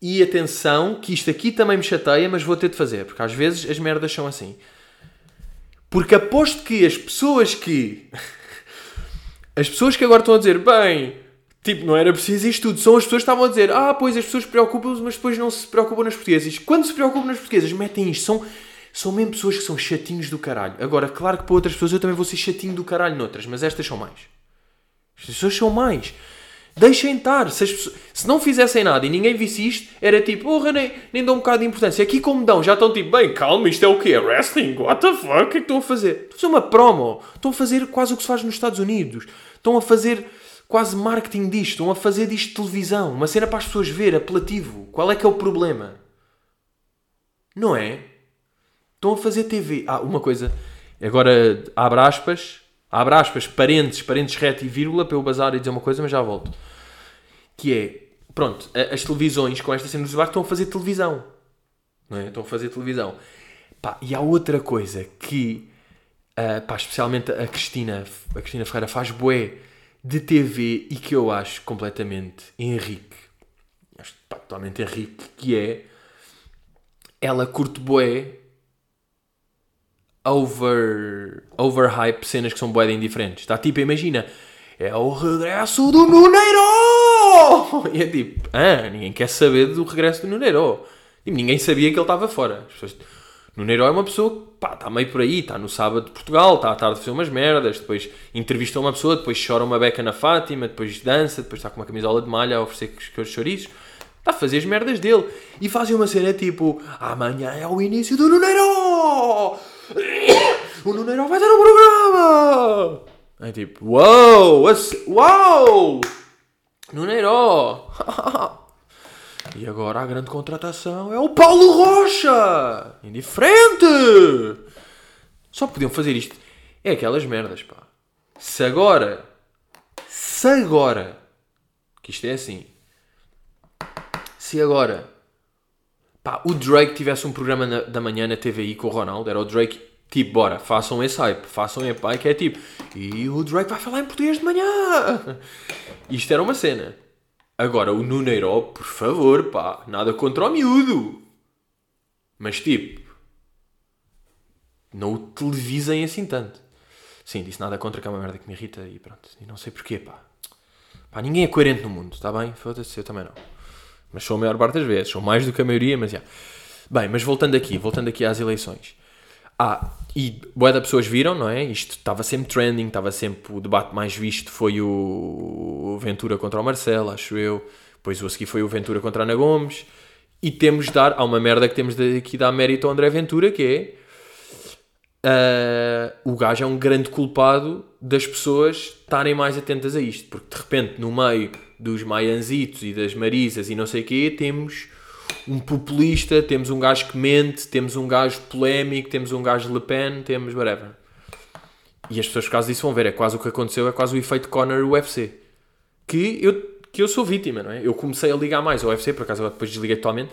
S1: e atenção, que isto aqui também me chateia, mas vou ter de fazer, porque às vezes as merdas são assim. Porque aposto que as pessoas que. As pessoas que agora estão a dizer, bem, tipo, não era preciso isto tudo, são as pessoas que estavam a dizer, ah, pois as pessoas preocupam-se, mas depois não se preocupam nas portuguesas. Quando se preocupam nas portuguesas, metem isto. São, são mesmo pessoas que são chatinhos do caralho. Agora, claro que para outras pessoas eu também vou ser chatinho do caralho noutras, mas estas são mais. Estas pessoas são mais. Deixem estar. Se, pessoas, se, não fizessem nada e ninguém visse isto, era tipo, porra, nem, nem dão um bocado de importância. Aqui como dão, já estão tipo, bem, calma, isto é o quê? É wrestling? What the fuck? O que é que estão a fazer? Estão a fazer uma promo. Estão a fazer quase o que se faz nos Estados Unidos. Estão a fazer quase marketing disto. Estão a fazer disto televisão. Uma cena para as pessoas ver, apelativo. Qual é que é o problema? Não é? Estão a fazer TV. Ah, uma coisa. Agora, abre aspas abre aspas, parentes, parentes reto e vírgula, para eu bazar e dizer uma coisa, mas já volto. Que é, pronto, as televisões com esta cena dos debates estão a fazer televisão. Não é? Estão a fazer televisão. Pá, e há outra coisa que, uh, pá, especialmente a Cristina, a Cristina Ferreira faz bué de TV e que eu acho completamente Henrique, acho pá, totalmente Henrique, que é ela curte bué over overhype cenas que são boeda indiferentes. Está tipo, imagina, é o regresso do Nuneiro! E é tipo, ah, ninguém quer saber do regresso do Nuneiro. E ninguém sabia que ele estava fora. Nuneiro é uma pessoa que pá, está meio por aí, está no sábado de Portugal, está à tarde a fazer umas merdas, depois entrevista uma pessoa, depois chora uma beca na Fátima, depois dança, depois está com uma camisola de malha a oferecer os chouriços. Está a fazer as merdas dele. E fazem uma cena tipo: amanhã é o início do Nuneiro! O Nuneiro vai ter um programa! É tipo, uau! Uau! Nuneiro! e agora a grande contratação é o Paulo Rocha! Indiferente! Só podiam fazer isto. É aquelas merdas, pá. Se agora, se agora, que isto é assim, se agora pá, o Drake tivesse um programa na, da manhã na TVI com o Ronaldo, era o Drake, tipo, bora, façam esse hype, façam hype, que é tipo, e o Drake vai falar em português de manhã. Isto era uma cena. Agora, o Nuneiro, por favor, pá, nada contra o miúdo. Mas tipo, não o televisem assim tanto. Sim, disse nada contra que é uma merda que me irrita e pronto. E não sei porquê, pá. Pá, ninguém é coerente no mundo, está bem? Foda-se, eu também não. Mas sou a maior parte das vezes, sou mais do que a maioria, mas já. Bem, mas voltando aqui, voltando aqui às eleições. Ah, e boa da pessoas viram, não é? Isto estava sempre trending, estava sempre o debate mais visto foi o Ventura contra o Marcelo, acho eu. Depois o a seguir foi o Ventura contra a Ana Gomes. E temos de dar, há uma merda que temos de, aqui dar mérito ao André Ventura, que é uh, o gajo é um grande culpado das pessoas estarem mais atentas a isto, porque de repente no meio dos maianzitos e das marisas e não sei o quê, temos um populista, temos um gajo que mente, temos um gajo polémico, temos um gajo Le Pen, temos whatever. E as pessoas por causa disso vão ver, é quase o que aconteceu, é quase o efeito Conor UFC. Que eu que eu sou vítima, não é? Eu comecei a ligar mais ao UFC, por acaso depois desliguei totalmente,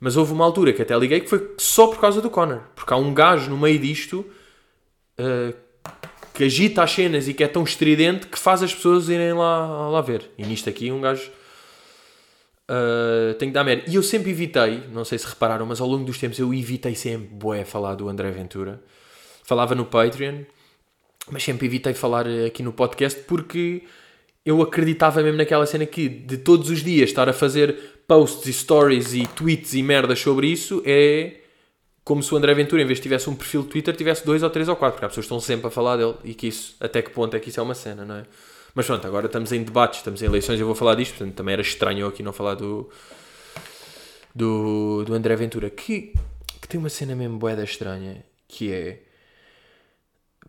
S1: mas houve uma altura que até liguei que foi só por causa do Conor. Porque há um gajo no meio disto uh, que agita as cenas e que é tão estridente que faz as pessoas irem lá, lá ver. E nisto aqui um gajo uh, tem que dar merda. E eu sempre evitei, não sei se repararam, mas ao longo dos tempos eu evitei sempre bué falar do André Ventura. Falava no Patreon, mas sempre evitei falar aqui no podcast porque eu acreditava mesmo naquela cena que de todos os dias estar a fazer posts e stories e tweets e merdas sobre isso é como se o André Ventura, em vez de tivesse um perfil de Twitter, tivesse dois ou três ou quatro, porque as pessoas estão sempre a falar dele e que isso, até que ponto é que isso é uma cena, não é? Mas pronto, agora estamos em debates, estamos em eleições, eu vou falar disto, portanto também era estranho aqui não falar do, do, do André Ventura, que, que tem uma cena mesmo boeda estranha, que é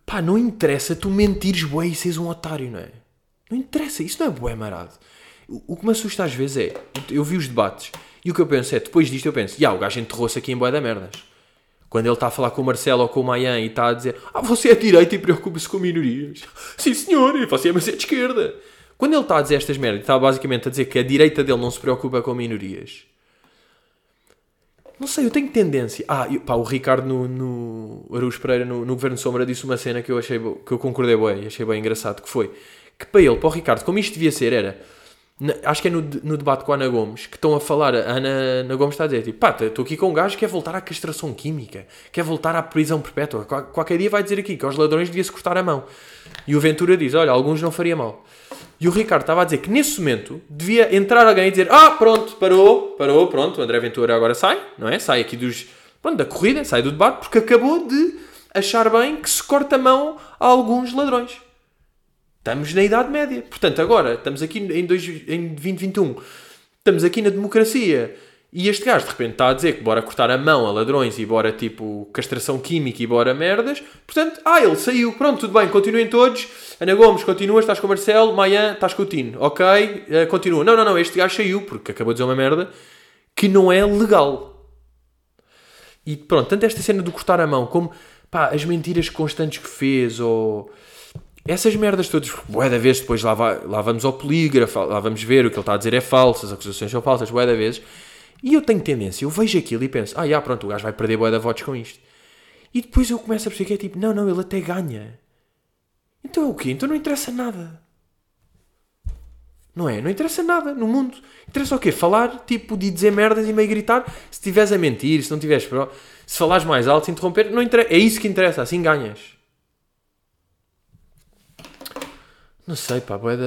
S1: pá, não interessa tu mentires bué e seres um otário, não é? Não interessa, isso não é bué marado. O, o que me assusta às vezes é, eu vi os debates e o que eu penso é, depois disto eu penso, já, o gajo enterrou-se aqui em bué da merdas. Quando ele está a falar com o Marcelo ou com o Mayan e está a dizer, ah, você é de direita e preocupa-se com minorias. Sim senhor, você é mas é de esquerda. Quando ele está a dizer estas merdas, está basicamente a dizer que a direita dele não se preocupa com minorias. Não sei, eu tenho tendência. Ah, eu, pá, o Ricardo no, no Pereira, no, no Governo Sombra, disse uma cena que eu achei que eu concordei bem, achei bem engraçado, que foi que para ele, para o Ricardo, como isto devia ser, era. Acho que é no, no debate com a Ana Gomes que estão a falar. A Ana, Ana Gomes está a dizer: tipo, pá, estou aqui com um gajo que quer voltar à castração química, quer voltar à prisão perpétua. Qualquer dia vai dizer aqui que aos ladrões devia-se cortar a mão. E o Ventura diz: olha, alguns não faria mal. E o Ricardo estava a dizer que nesse momento devia entrar alguém e dizer: ah, pronto, parou, parou, pronto, o André Ventura agora sai, não é? Sai aqui dos, pronto, da corrida, sai do debate, porque acabou de achar bem que se corta a mão a alguns ladrões. Estamos na Idade Média. Portanto, agora estamos aqui em, dois, em 2021, estamos aqui na democracia. E este gajo de repente está a dizer que bora cortar a mão a ladrões e bora tipo castração química e bora merdas. Portanto, ah, ele saiu, pronto, tudo bem, continuem todos. Ana Gomes, continua, estás com o Marcelo. Mayan, estás com o Tino, ok, uh, continua. Não, não, não, este gajo saiu porque acabou de dizer uma merda que não é legal. E pronto, tanto esta cena do cortar a mão como pá, as mentiras constantes que fez ou essas merdas todas, bué da vez, depois lá, vai, lá vamos ao polígrafo, lá vamos ver o que ele está a dizer é falso, as acusações são falsas, bué da vezes. E eu tenho tendência, eu vejo aquilo e penso, ah, já, pronto, o gajo vai perder bué da votos com isto. E depois eu começo a perceber que é tipo, não, não, ele até ganha. Então é o quê? Então não interessa nada. Não é? Não interessa nada no mundo. Interessa o quê? Falar, tipo, de dizer merdas e meio gritar. Se estiveres a mentir, se não estiveres... Se falares mais alto, se interromper, não interessa. É isso que interessa, assim ganhas. Não sei, pá, boeda...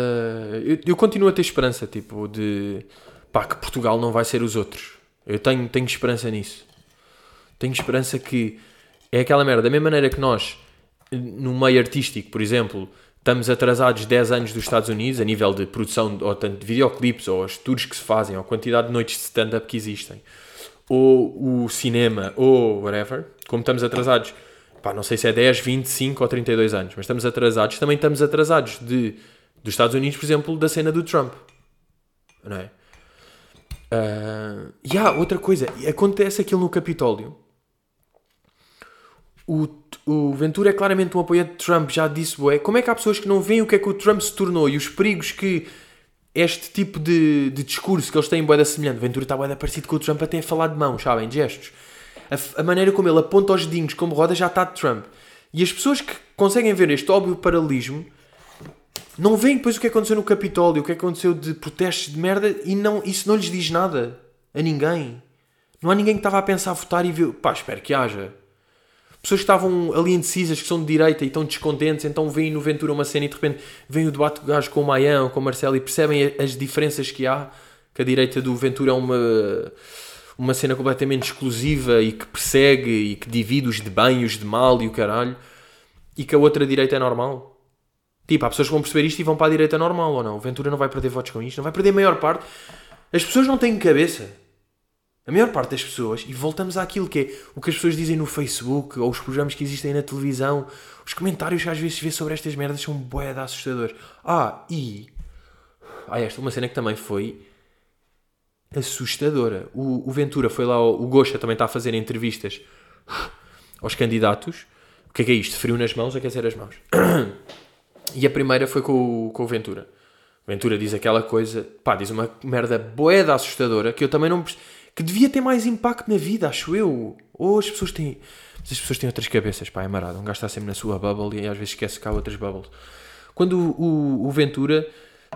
S1: eu, eu continuo a ter esperança, tipo, de pá, que Portugal não vai ser os outros. Eu tenho, tenho esperança nisso. Tenho esperança que é aquela merda, da mesma maneira que nós, no meio artístico, por exemplo, estamos atrasados 10 anos dos Estados Unidos a nível de produção, ou tanto de videoclipes, ou os tours que se fazem, ou a quantidade de noites de stand-up que existem, ou o cinema, ou whatever, como estamos atrasados pá, não sei se é 10, 25 ou 32 anos, mas estamos atrasados. Também estamos atrasados de, dos Estados Unidos, por exemplo, da cena do Trump. Não é? Uh, e há outra coisa, acontece aquilo no Capitólio. O, o Ventura é claramente um apoiante de Trump, já disse, como é que há pessoas que não veem o que é que o Trump se tornou e os perigos que este tipo de, de discurso que eles têm boeda semelhante. Ventura está boeda parecido com o Trump até a falar de mãos, sabem, gestos a, a maneira como ele aponta os dedinhos como roda já está de Trump. E as pessoas que conseguem ver este óbvio paralelismo não veem depois o que aconteceu no Capitólio, o que aconteceu de protestos de merda e não, isso não lhes diz nada a ninguém. Não há ninguém que estava a pensar a votar e viu, pá, espero que haja. pessoas que estavam ali indecisas, que são de direita e estão descontentes, então veem no Ventura uma cena e de repente vem o debate do gajo com o Maian, com o Marcelo e percebem as diferenças que há, que a direita do Ventura é uma, uma cena completamente exclusiva e que persegue e que divide os de bem e os de mal e o caralho, e que a outra direita é normal. Tipo, há pessoas que vão perceber isto e vão para a direita normal ou não. O Ventura não vai perder votos com isto, não vai perder a maior parte. As pessoas não têm cabeça. A maior parte das pessoas, e voltamos àquilo que é o que as pessoas dizem no Facebook, ou os programas que existem na televisão, os comentários que às vezes vê sobre estas merdas são de assustadores. Ah, e. Ah, esta, uma cena que também foi assustadora. O, o Ventura foi lá, o Gocha também está a fazer entrevistas aos candidatos. O que é que é isto? Frio nas mãos, aquecer as mãos. E a primeira foi com o, com o Ventura. O Ventura diz aquela coisa, pá, diz uma merda boeda assustadora que eu também não que devia ter mais impacto na vida, acho eu. Ou as pessoas têm. As pessoas têm outras cabeças, pá, é marado. Um gajo está sempre na sua bubble e às vezes esquece que há outras bubbles. Quando o, o, o Ventura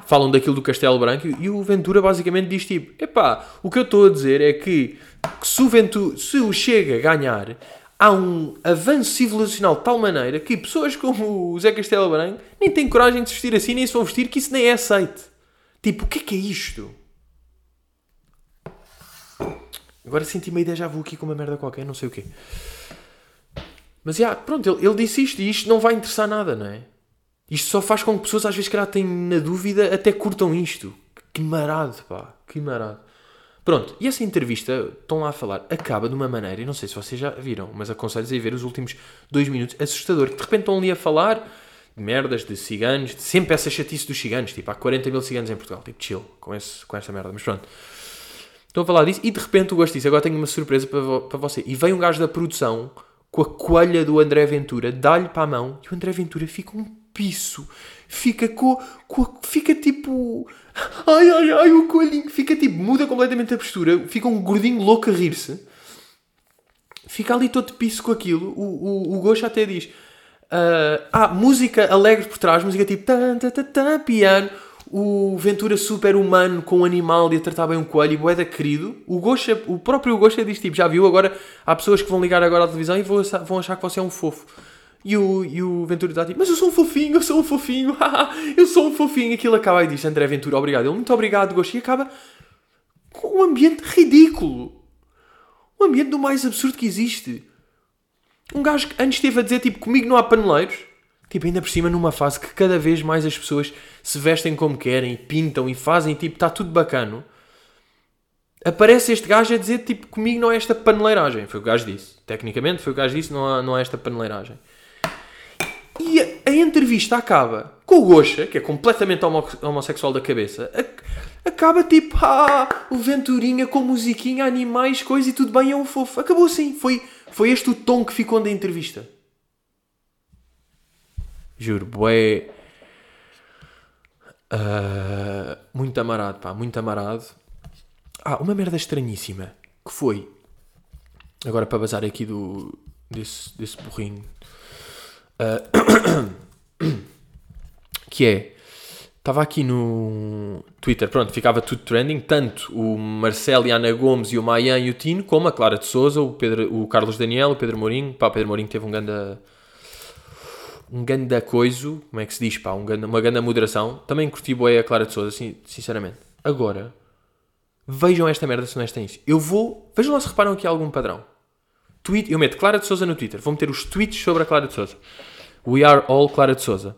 S1: falam daquilo do Castelo Branco e o Ventura basicamente diz tipo: epá, o que eu estou a dizer é que, que se, o Ventura, se o Chega ganhar, há um avanço civilizacional de tal maneira que pessoas como o Zé Castelo Branco nem têm coragem de se vestir assim, nem se vão vestir, que isso nem é aceito. Tipo, o que é que é isto? Agora senti ideia, já vou aqui com uma merda qualquer, não sei o quê. Mas, já, pronto, ele, ele disse isto e isto não vai interessar nada, não é? Isto só faz com que pessoas, às vezes, que têm na dúvida, até curtam isto. Que marado, pá. Que marado. Pronto, e essa entrevista, estão lá a falar, acaba de uma maneira, e não sei se vocês já viram, mas aconselho-vos a ver os últimos dois minutos, assustador, que de repente estão ali a falar de merdas, de ciganos, de sempre essa chatice dos ciganos, tipo, há 40 mil ciganos em Portugal, tipo, chill, com, esse, com essa merda, mas pronto. Estão a falar disso e de repente o gosto disso. Agora tenho uma surpresa para, vo para você. E vem um gajo da produção com a coelha do André Ventura, dá-lhe para a mão e o André Ventura fica um piso. Fica com, a, Fica tipo. Ai, ai, ai, o coelhinho. Fica tipo. Muda completamente a postura. Fica um gordinho louco a rir-se. Fica ali todo piso com aquilo. O, o, o Gosha até diz. Uh, ah, música alegre por trás, música tipo. Tan, tan, tan, tan, piano o Ventura super humano com um animal e a tratar bem um coelho e boeda querido. O Gosha, o próprio Gosha diz tipo, já viu agora, há pessoas que vão ligar agora à televisão e vão, vão achar que você é um fofo. E o, e o Ventura está tipo, mas eu sou um fofinho, eu sou um fofinho, eu sou um fofinho. Aquilo acaba e diz, André Ventura, obrigado. Ele, muito obrigado, Gosha. E acaba com um ambiente ridículo. Um ambiente do mais absurdo que existe. Um gajo que antes esteve a dizer tipo, comigo não há paneleiros Tipo, ainda por cima numa fase que cada vez mais as pessoas se vestem como querem, pintam e fazem, tipo, está tudo bacano. Aparece este gajo a dizer, tipo, comigo não é esta paneleiragem. Foi o que o gajo disse. Tecnicamente foi o que o gajo disse, não há, não há esta paneleiragem. E a, a, entrevista acaba com o Gosha, que é completamente homo homossexual da cabeça, a, acaba tipo, ah, o Venturinha com musiquinha, animais, coisa e tudo bem, é um fofo. Acabou assim. Foi, foi este o tom que ficou da entrevista. Juro, bué. Uh, muito amarado, pá, muito amarado. Ah, uma merda estranhíssima. Que foi. Agora para bazar aqui do. desse, desse burrinho. Uh, que é. Estava aqui no Twitter, pronto, ficava tudo trending, tanto o Marcelo e a Ana Gomes e o Mayan e o Tino, como a Clara de Souza, o, Pedro, o Carlos Daniel, o Pedro Mourinho. Pá, Pedro Mourinho teve um grande um ganda coiso, como é que se diz, pá, um ganda, uma grande moderação. Também curti boé a Clara de Souza, sinceramente. Agora, vejam esta merda se não é isso. Eu vou, vejam lá se reparam aqui algum padrão. Tweet, eu meto Clara de Souza no Twitter, vou meter os tweets sobre a Clara de Souza. We are all Clara de Souza.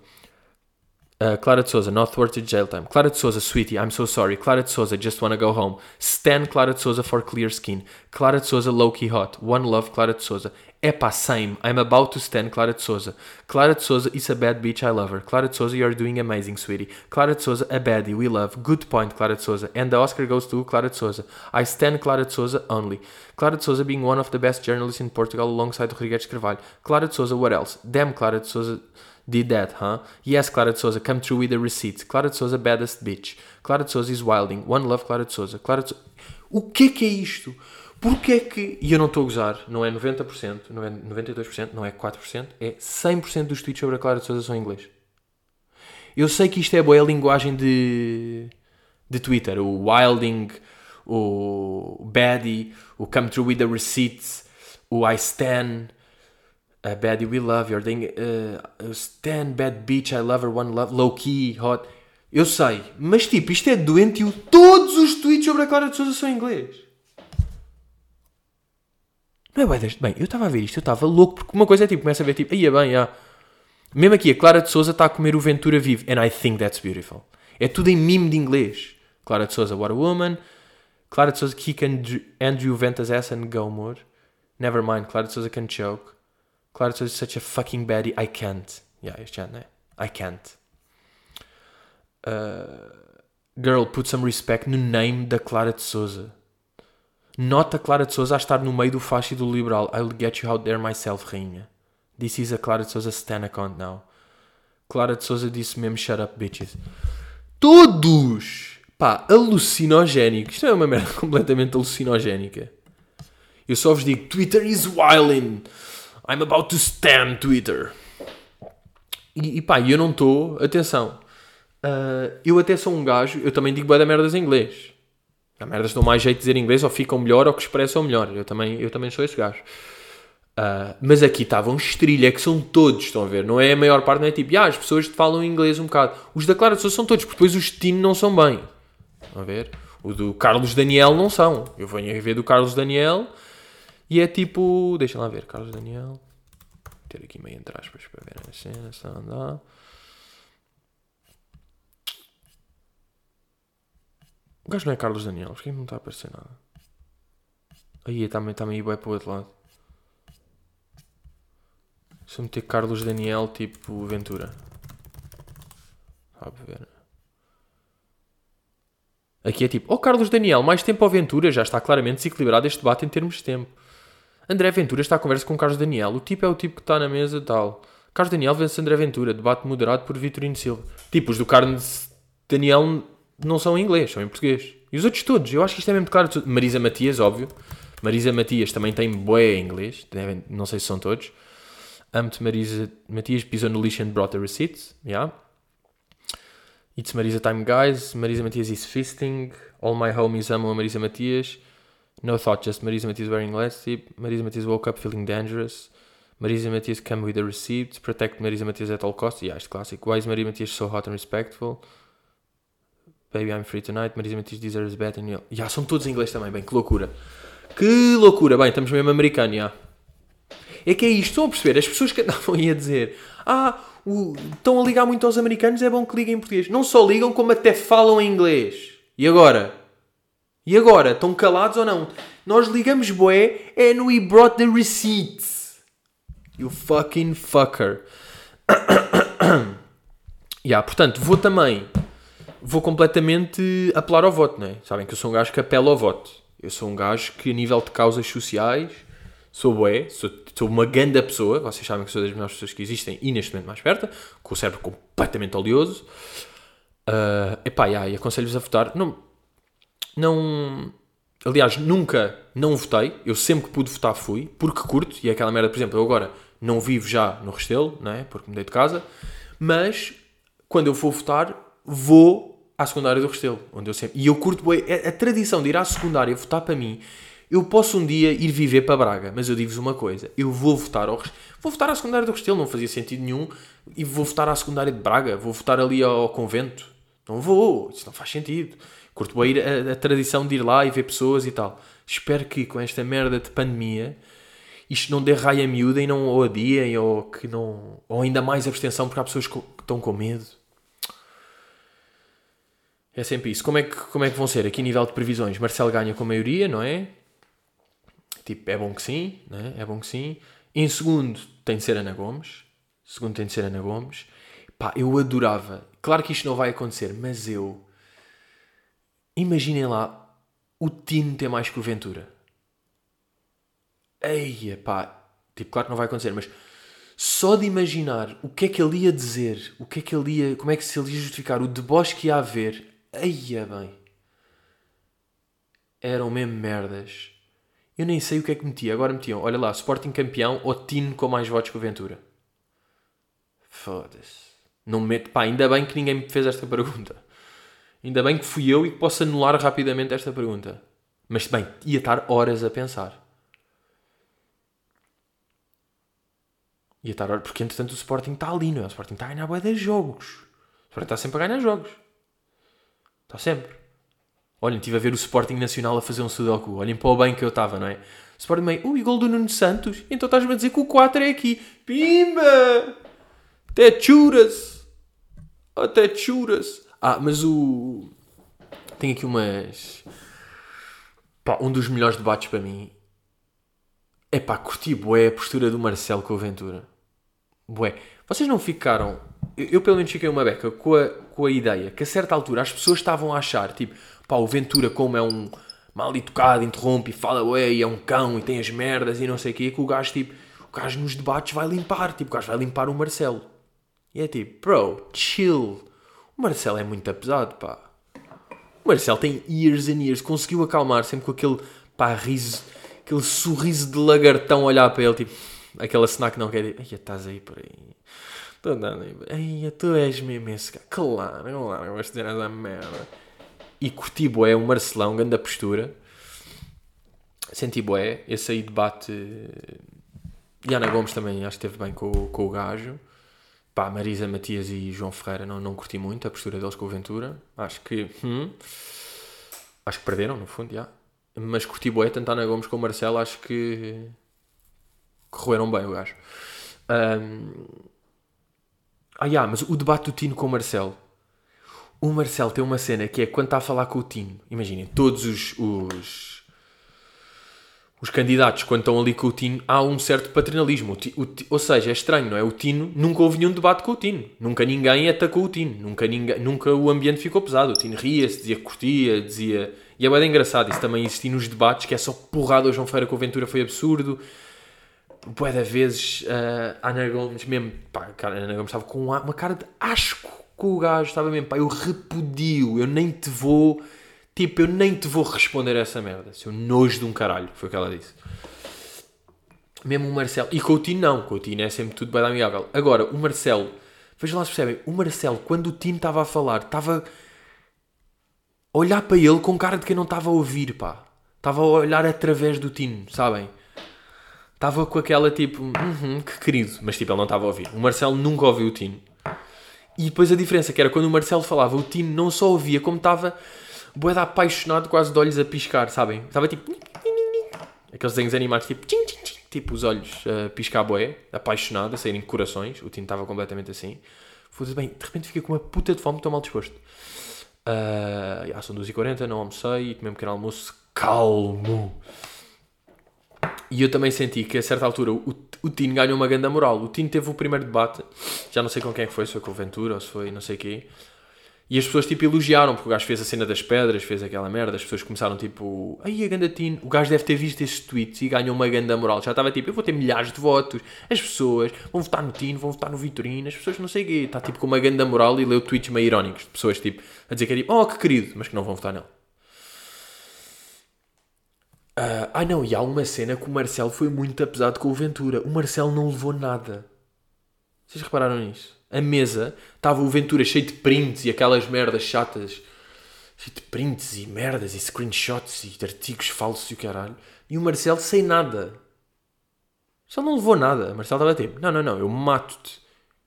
S1: Uh, Clara Souza, Northward to jail time. Clara Souza, sweetie, I'm so sorry. Clara Souza, just wanna go home. Stan Clara Souza for clear skin. Clara Souza, low-key hot. One love, Clara Souza. Epa, same. I'm about to stand Clara Souza. Clara Souza is a bad bitch, I love her. Clara Souza, you're doing amazing, sweetie. Clara Souza, a baddie, we love. Good point, Clara Souza. And the Oscar goes to Clara Souza. I stand Clara Souza only. Clara Souza being one of the best journalists in Portugal alongside Rodrigues Carvalho. Clara de Souza, what else? Damn, Clara Souza did that, huh? Yes, Clara de Souza, come through with the receipts. Clara de Souza, baddest bitch. Clara de Souza is wilding. One love, Clara de Souza. Clara de Souza... O que é que é isto? Porque é que, e eu não estou a gozar, não é 90%, não é 92%, não é 4%, é 100% dos tweets sobre a Clara de Souza são em inglês. Eu sei que isto é boa a linguagem de, de Twitter, o wilding, o baddie, o come through with the receipts, o I stand, A baddie we love, you're thing, uh, stand bad bitch, I love her, one love, low key, hot. Eu sei, mas tipo, isto é doente e todos os tweets sobre a Clara de Souza são em inglês. Não é bem, bem eu estava a ver isto, eu estava louco, porque uma coisa é tipo, começa a ver tipo, aí é bem, já. Mesmo aqui, a Clara de Souza está a comer o Ventura vivo, and I think that's beautiful. É tudo em mime de inglês. Clara de Souza, what a woman. Clara de Souza, kick Andrew Ventas ass and. Never mind, Clara de Souza can choke. De Souza is such a fucking baddie, I can't. Yeah, este ano, né? I can't. Uh, girl, put some respect no name da Clara de Souza. Nota Clara de Souza a estar no meio do facho e do liberal. I'll get you out there myself, rainha. This is a Clara de Souza Stan account now. Clara de Souza disse mesmo shut up, bitches. Todos! Pá, alucinogénico. Isto é uma merda completamente alucinogénica. Eu só vos digo, Twitter is wilding. I'm about to stand Twitter. E, e pá, eu não estou... Atenção. Uh, eu até sou um gajo... Eu também digo bué da merdas em inglês. Há merdas dão mais jeito de dizer inglês ou ficam melhor ou que expressam melhor. Eu também, eu também sou esse gajo. Uh, mas aqui estavam estrilha, que são todos, estão a ver? Não é a maior parte, não é tipo, ah, as pessoas falam inglês um bocado. Os da Clara de Souza são todos, porque depois os de Tino não são bem. Estão a ver? O do Carlos Daniel não são. Eu venho a ver do Carlos Daniel e é tipo. Deixa lá ver, Carlos Daniel. Vou ter aqui meio entre aspas para ver a cena, está a andar. O gajo não é Carlos Daniel, porque não está a aparecer nada. Aí está meio, está meio bem para o outro lado. Se eu meter Carlos Daniel, tipo Ventura. Sabe ver? Aqui é tipo, oh Carlos Daniel, mais tempo ou Ventura? Já está claramente desequilibrado este debate em termos de tempo. André Ventura está à conversa com Carlos Daniel. O tipo é o tipo que está na mesa tal. Carlos Daniel vence André Ventura. Debate moderado por Vitorino Silva. Tipo, os do Carlos Daniel não são em inglês, são em português. E os outros todos. Eu acho que isto é mesmo claro. Marisa Matias, óbvio. Marisa Matias também tem boé em inglês. Devem, não sei se são todos. Amo-te, Marisa Matias. Pisou no lixo and brought the receipts. Yeah. It's Marisa Time Guys, Marisa Matias is Fisting, All My Homies amam a Marisa Matias, No Thought, just Marisa Matias wearing less tip, Marisa Matias woke up feeling dangerous, Marisa Matias come with the receipts, Protect Marisa Matias at all costs, yeah, este clássico, Why is Marisa Matias so hot and respectful? Baby I'm free tonight, Marisa Matias deserves better, yeah, yeah, são todos em inglês também, bem, que loucura. Que loucura, bem, estamos mesmo americano, yeah. É que é isto, estão a perceber? As pessoas que andavam aí a dizer, ah, o, estão a ligar muito aos americanos, é bom que liguem em português. Não só ligam, como até falam em inglês. E agora? E agora? Estão calados ou não? Nós ligamos boé and we brought the receipts. You fucking fucker. yeah, portanto, vou também. Vou completamente apelar ao voto, não é? Sabem que eu sou um gajo que apela ao voto. Eu sou um gajo que, a nível de causas sociais, sou bué, sou, sou uma grande pessoa, vocês sabem que sou das melhores pessoas que existem e neste momento mais perto, com o cérebro completamente oleoso. Uh, epá, yeah, e aconselho-vos a votar. Não, não, aliás, nunca não votei, eu sempre que pude votar fui, porque curto, e é aquela merda, por exemplo, eu agora não vivo já no Restelo, não é? porque mudei de casa, mas quando eu for votar, vou à secundária do Restelo, onde eu sempre... E eu curto, bué, a, a tradição de ir à secundária votar para mim eu posso um dia ir viver para Braga, mas eu digo-vos uma coisa: eu vou votar ao vou votar à secundária do Restelo, não fazia sentido nenhum, e vou votar à secundária de Braga, vou votar ali ao convento. Não vou, isso não faz sentido. Curto bem a, a tradição de ir lá e ver pessoas e tal. Espero que com esta merda de pandemia isto não dê raia miúda e não o adiem ou que não ou ainda mais abstenção porque há pessoas que estão com medo. É sempre isso. Como é que, como é que vão ser? Aqui nível de previsões, Marcelo ganha com maioria, não é? Tipo, é bom que sim, né? é bom que sim. Em segundo, tem de ser Ana Gomes. Segundo, tem de ser Ana Gomes. Pá, eu adorava. Claro que isto não vai acontecer, mas eu. Imaginem lá o Tino ter mais que o Ventura. Eia, pá. Tipo, claro que não vai acontecer, mas só de imaginar o que é que ele ia dizer, o que é que ele ia. Como é que se ele ia justificar, o deboche que ia haver. Eia, bem. Eram mesmo merdas. Eu nem sei o que é que metia. Agora metiam, olha lá, Sporting campeão ou Tino com mais votos que o Ventura. Foda-se. Não meto. Pá, ainda bem que ninguém me fez esta pergunta. Ainda bem que fui eu e que posso anular rapidamente esta pergunta. Mas bem, ia estar horas a pensar. Ia estar, porque entretanto o Sporting está ali, não é? O Sporting está a ganhar boia de jogos. O Sporting está sempre a ganhar jogos. Está sempre. Olhem, estive a ver o Sporting Nacional a fazer um sudoku. Olhem para o bem que eu estava, não é? Sporting meio, ui, gol do Nuno Santos. Então estás-me a dizer que o 4 é aqui. Pimba! Até churas! Até churas! Ah, mas o... Tem aqui umas... Pá, um dos melhores debates para mim é pá, curti bué a postura do Marcelo com o Ventura. Bué. Vocês não ficaram. Eu, eu pelo menos fiquei uma beca com a, com a ideia que a certa altura as pessoas estavam a achar, tipo, pá, o Ventura, como é um mal educado, interrompe e fala, ué, e é um cão e tem as merdas e não sei o quê, que o gajo, tipo, o gajo nos debates vai limpar, tipo, o gajo vai limpar o Marcelo. E é tipo, bro, chill. O Marcelo é muito pesado, pá. O Marcelo tem years and years, conseguiu acalmar sempre com aquele, pá, riso, aquele sorriso de lagartão olhar para ele, tipo, aquela cena que não quer dizer, ai, estás aí por aí. Estou andando aí, ai, tu és mesmo esse cara. Claro, claro, eu vou dizer essa merda. E curti bué, um Marcelão, grande postura. Senti bué, esse aí debate... E Ana Gomes também acho que esteve bem com, com o gajo. Pá, Marisa Matias e João Ferreira não, não curti muito a postura deles com o Ventura. Acho que... Hum, acho que perderam, no fundo, já. Mas curti bué, tanto Ana Gomes como o Marcelo, acho que... Correram bem o gajo. Um... Ah, yeah, mas o debate do Tino com o Marcelo. O Marcelo tem uma cena que é quando está a falar com o Tino. Imaginem, todos os, os, os candidatos, quando estão ali com o Tino, há um certo paternalismo. O, o, ou seja, é estranho, não é? O Tino nunca houve nenhum debate com o Tino. Nunca ninguém atacou o Tino. Nunca, ninguém, nunca o ambiente ficou pesado. O Tino ria-se, dizia curtia, dizia. E é bem engraçado. Isso também existia nos debates, que é só porrada. O João Feira com a Ventura foi absurdo bué de vezes uh, Ana Gomes mesmo, pá, cara, Ana Gomes estava com uma cara de asco com o gajo, estava mesmo, pá, eu repudio, eu nem te vou, tipo, eu nem te vou responder a essa merda, seu nojo de um caralho, foi o que ela disse. Mesmo o Marcelo, e com o Tino não, com o Tino é sempre tudo bem amigável. Agora, o Marcelo, vejam lá se percebem, o Marcelo, quando o Tino estava a falar, estava olhar para ele com cara de quem não estava a ouvir, pá. Estava a olhar através do Tino, sabem? estava com aquela tipo, uhum, que querido, mas tipo, ele não estava a ouvir. O Marcelo nunca ouviu o Tino. E depois a diferença que era quando o Marcelo falava, o Tino não só ouvia, como estava boeda apaixonado, quase de olhos a piscar, sabem? Estava tipo. Aqueles desenhos animados, tipo. Tipo os olhos a piscar boé, apaixonado, a saírem corações. O Tino estava completamente assim. Foda-se bem, de repente fiquei com uma puta de fome, estou mal disposto. Uh, são 2h40, não almocei e tomei um pequeno almoço calmo. E eu também senti que a certa altura o, o Tino ganhou uma grande moral. O Tino teve o primeiro debate, já não sei com quem é foi, se foi com o Ventura ou se foi não sei quê. E as pessoas tipo elogiaram, porque o gajo fez a cena das pedras, fez aquela merda, as pessoas começaram tipo, aí a ganda Tino, o gajo deve ter visto esses tweets e ganhou uma grande moral. Já estava tipo, eu vou ter milhares de votos, as pessoas vão votar no Tino, vão votar no Vitorino, as pessoas não sei o quê. Está tipo com uma grande moral e leu tweets meio irónicos de pessoas tipo, a dizer que é tipo, oh que querido, mas que não vão votar nele. Uh, ah não, e há uma cena que o Marcelo foi muito apesado com o Ventura. O Marcelo não levou nada. Vocês repararam nisso? A mesa estava o Ventura cheio de prints e aquelas merdas chatas. Cheio de prints e merdas e screenshots e artigos falsos e o caralho. E o Marcelo sem nada. Só não levou nada. O Marcelo estava tipo: Não, não, não, eu mato-te.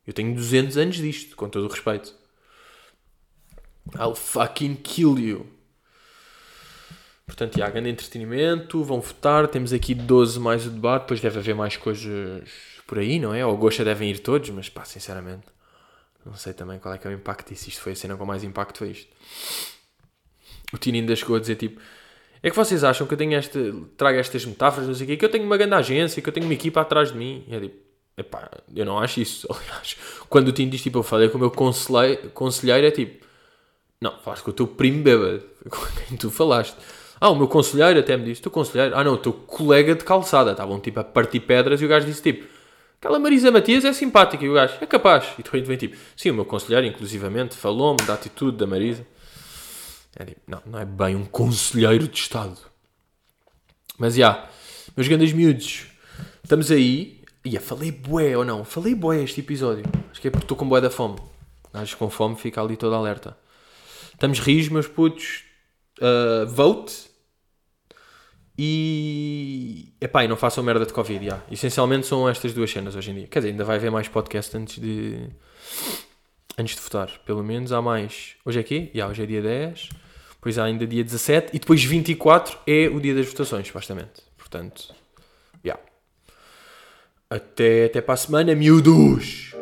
S1: Eu tenho 200 anos disto, com todo o respeito. I'll fucking kill you. Portanto, há grande entretenimento, vão votar, temos aqui 12 mais o debate, depois deve haver mais coisas por aí, não é? Ou Gosta devem ir todos, mas pá, sinceramente, não sei também qual é que é o impacto disso. Isto foi a cena com mais impacto, foi isto. O Tino ainda chegou a dizer tipo, é que vocês acham que eu tenho esta, trago estas metáforas, não sei o quê, que eu tenho uma grande agência, que eu tenho uma equipa atrás de mim. E é tipo, epá, eu não acho isso. Aliás, quando o Tino diz tipo, eu falei com o meu conselheiro, é tipo, não, falaste com o teu primo bêbado, com quem tu falaste. Ah, o meu conselheiro até me disse, tu conselheiro? Ah não, o teu colega de calçada. Estavam tipo a partir pedras e o gajo disse tipo, aquela Marisa Matias é simpática. E o gajo, é capaz. E depois vem tipo, sim, o meu conselheiro inclusivamente falou-me da atitude da Marisa. É tipo, não, não é bem um conselheiro de Estado. Mas já, yeah, meus grandes miúdos, estamos aí. Ia, falei bué ou não? Falei bué este episódio. Acho que é porque estou com bué da fome. Acho que com fome fica ali toda alerta. Estamos rios, meus putos uh, vote. E. Epá, e não façam merda de Covid, já. Essencialmente são estas duas cenas hoje em dia. Quer dizer, ainda vai haver mais podcast antes de. Antes de votar. Pelo menos há mais. Hoje é quê? Já, hoje é dia 10. Depois há ainda dia 17. E depois 24 é o dia das votações, supostamente. Portanto. Já. Até, até para a semana, miúdos!